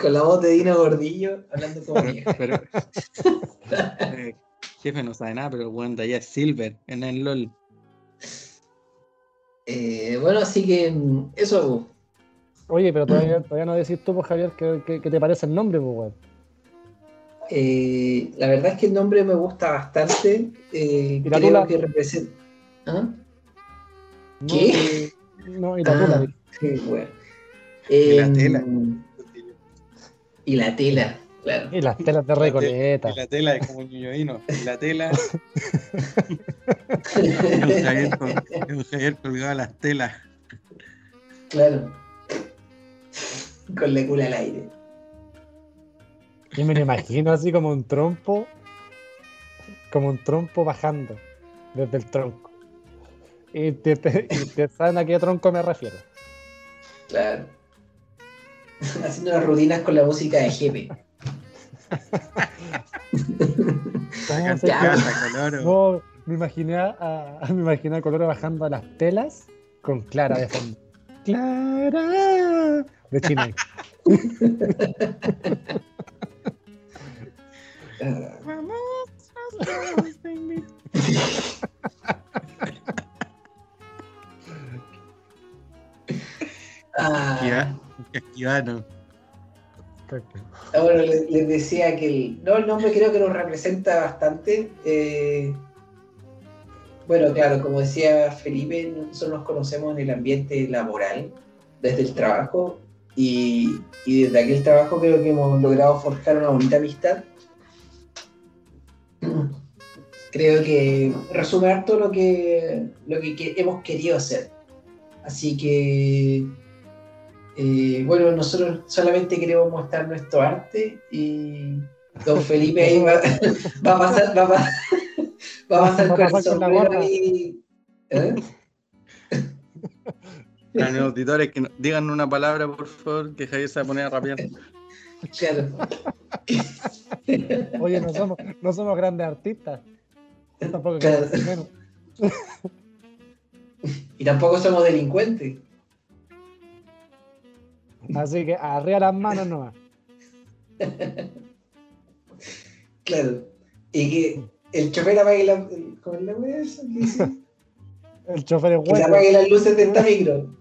con, la, voz de Dino Gordillo, hablando como pero, eh, jefe, no sabe nada, pero el weón de allá es Silver en el LOL. Eh, bueno, así que mm, eso. Oye, pero todavía, todavía no decís tú, pues, Javier, ¿qué, te parece el nombre, pues, eh, la verdad es que el nombre me gusta bastante. Eh, creo que representa. ¿Ah? ¿Qué? No, y la tula. Ah, sí, bueno. y la tela. Y la tela. Claro. Y las telas de Recoleta. Y la tela es como un ñoñoíno. Y la tela. el Javier, Javier colgaba las telas. Claro. Con la cula al aire. Yo me lo imagino así como un trompo. Como un trompo bajando desde el tronco. Y te, te, saben a qué tronco me refiero. Claro. Haciendo las rutinas con la música de jefe. No, me imaginé a, me imaginé a Coloro bajando a las telas con Clara de fondo. Clara de China. ah. Esquivano. Ah, bueno, les, decía que el, no, el nombre creo que nos representa bastante. Eh, bueno, claro, como decía Felipe, nosotros nos conocemos en el ambiente laboral, desde el trabajo, y, desde aquel trabajo creo que hemos logrado forjar una bonita amistad. Creo que resume harto lo que, lo que hemos querido hacer. Así que eh, bueno, nosotros solamente queremos mostrar nuestro arte y don Felipe ahí va, a pasar, va, a, pasar con el sombrero ahí. ¿eh? A los auditores que digan una palabra, por favor, que Javier se va a poner a rapear. Claro. Oye, no somos, no somos grandes artistas. Tampoco claro. Y tampoco somos delincuentes. Así que arriba las manos nomás. Claro. Y que el chofer apague la. ¿Cómo es la. El chofer es bueno. Que se apague las luces de esta micro.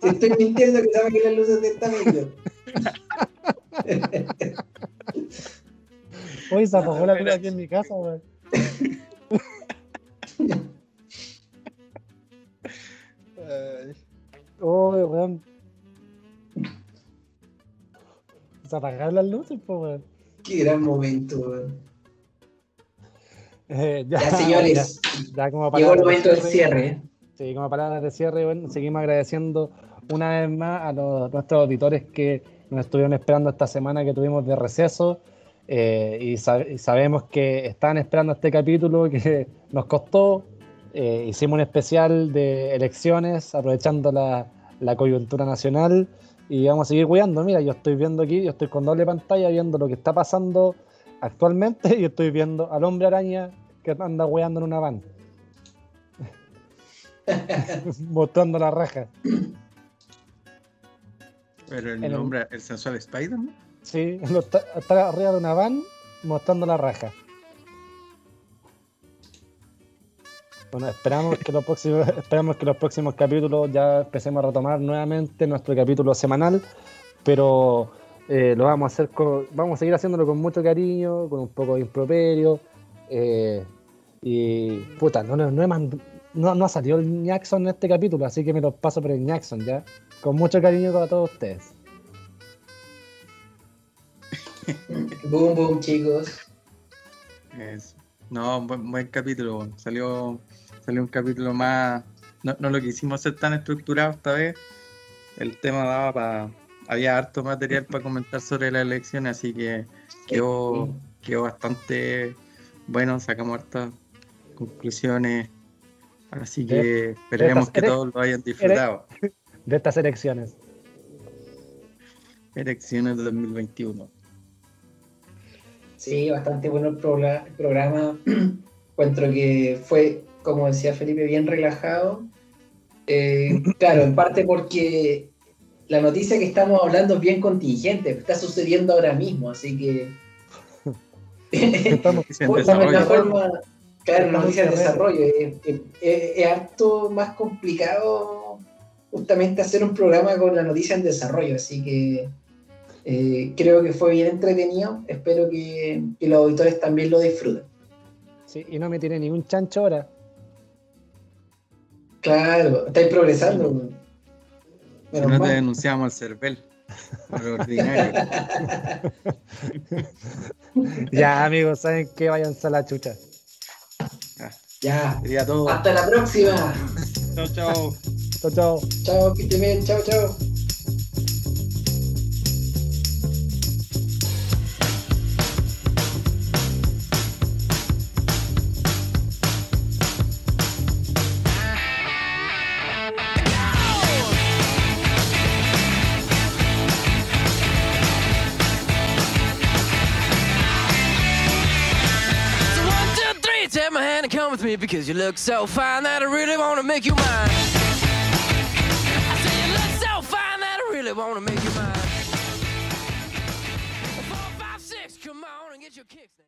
Te estoy mintiendo que se apague las luces de esta micro. Hoy se apagó la luz aquí en mi casa, weón. Oh, weón. Se apagaron las luces, pues, weón. Qué gran momento, weón. Eh, ya, señores, ya, como llegó el momento del cierre. Sí, como palabras de cierre, bueno, seguimos agradeciendo una vez más a los, nuestros auditores que nos estuvieron esperando esta semana que tuvimos de receso. Eh, y, sabemos que están esperando este capítulo que nos costó. Eh, hicimos un especial de elecciones aprovechando la, la coyuntura nacional y vamos a seguir cuidando. Mira, yo estoy viendo aquí, yo estoy con doble pantalla viendo lo que está pasando actualmente y estoy viendo al hombre araña que anda weando en una van. Mostrando la raja. Pero el, hombre, el sensual Spider-Man. Sí, está, está, arriba de una van mostrando la raja. Bueno, esperamos que los próximos, esperamos que los próximos capítulos ya empecemos a retomar nuevamente nuestro capítulo semanal, pero eh, lo vamos a hacer vamos a seguir haciéndolo con mucho cariño, con un poco de improperio. Eh, y puta, no, no, no, no, ha salido el Jackson en este capítulo, así que me lo paso por el Jackson ya. Con mucho cariño para todos ustedes. boom, boom, chicos. No, buen, buen capítulo. Salió, salió un capítulo más. No, no lo quisimos hacer tan estructurado esta vez. El tema daba para. Había harto material para comentar sobre la elección, así que quedó, quedó bastante bueno. Sacamos hartas conclusiones. Así que esperemos que todos lo hayan disfrutado. De estas elecciones. Elecciones de 2021. Sí, bastante bueno el, programa. Encuentro que fue, como decía Felipe, bien relajado. Eh, claro, en parte porque la noticia que estamos hablando es bien contingente, está sucediendo ahora mismo, así que. estamos la forma, claro, noticia de desarrollo. Es, harto más complicado justamente hacer un programa con la noticia en desarrollo, así que eh, creo que fue bien entretenido. Espero que, los auditores también lo disfruten. Sí, y no me tiene ningún chancho ahora. Claro, estáis progresando. Si no te denunciamos al CERVEL. ya, amigos, ¿saben qué? Vayan a la chucha. Ya. Hasta la próxima. Chao, chao. Chao, chao. Chao, que estén bien. Chao, chao. Me because you look so fine that I really wanna make you mine. I say you look so fine that I really wanna make you mine.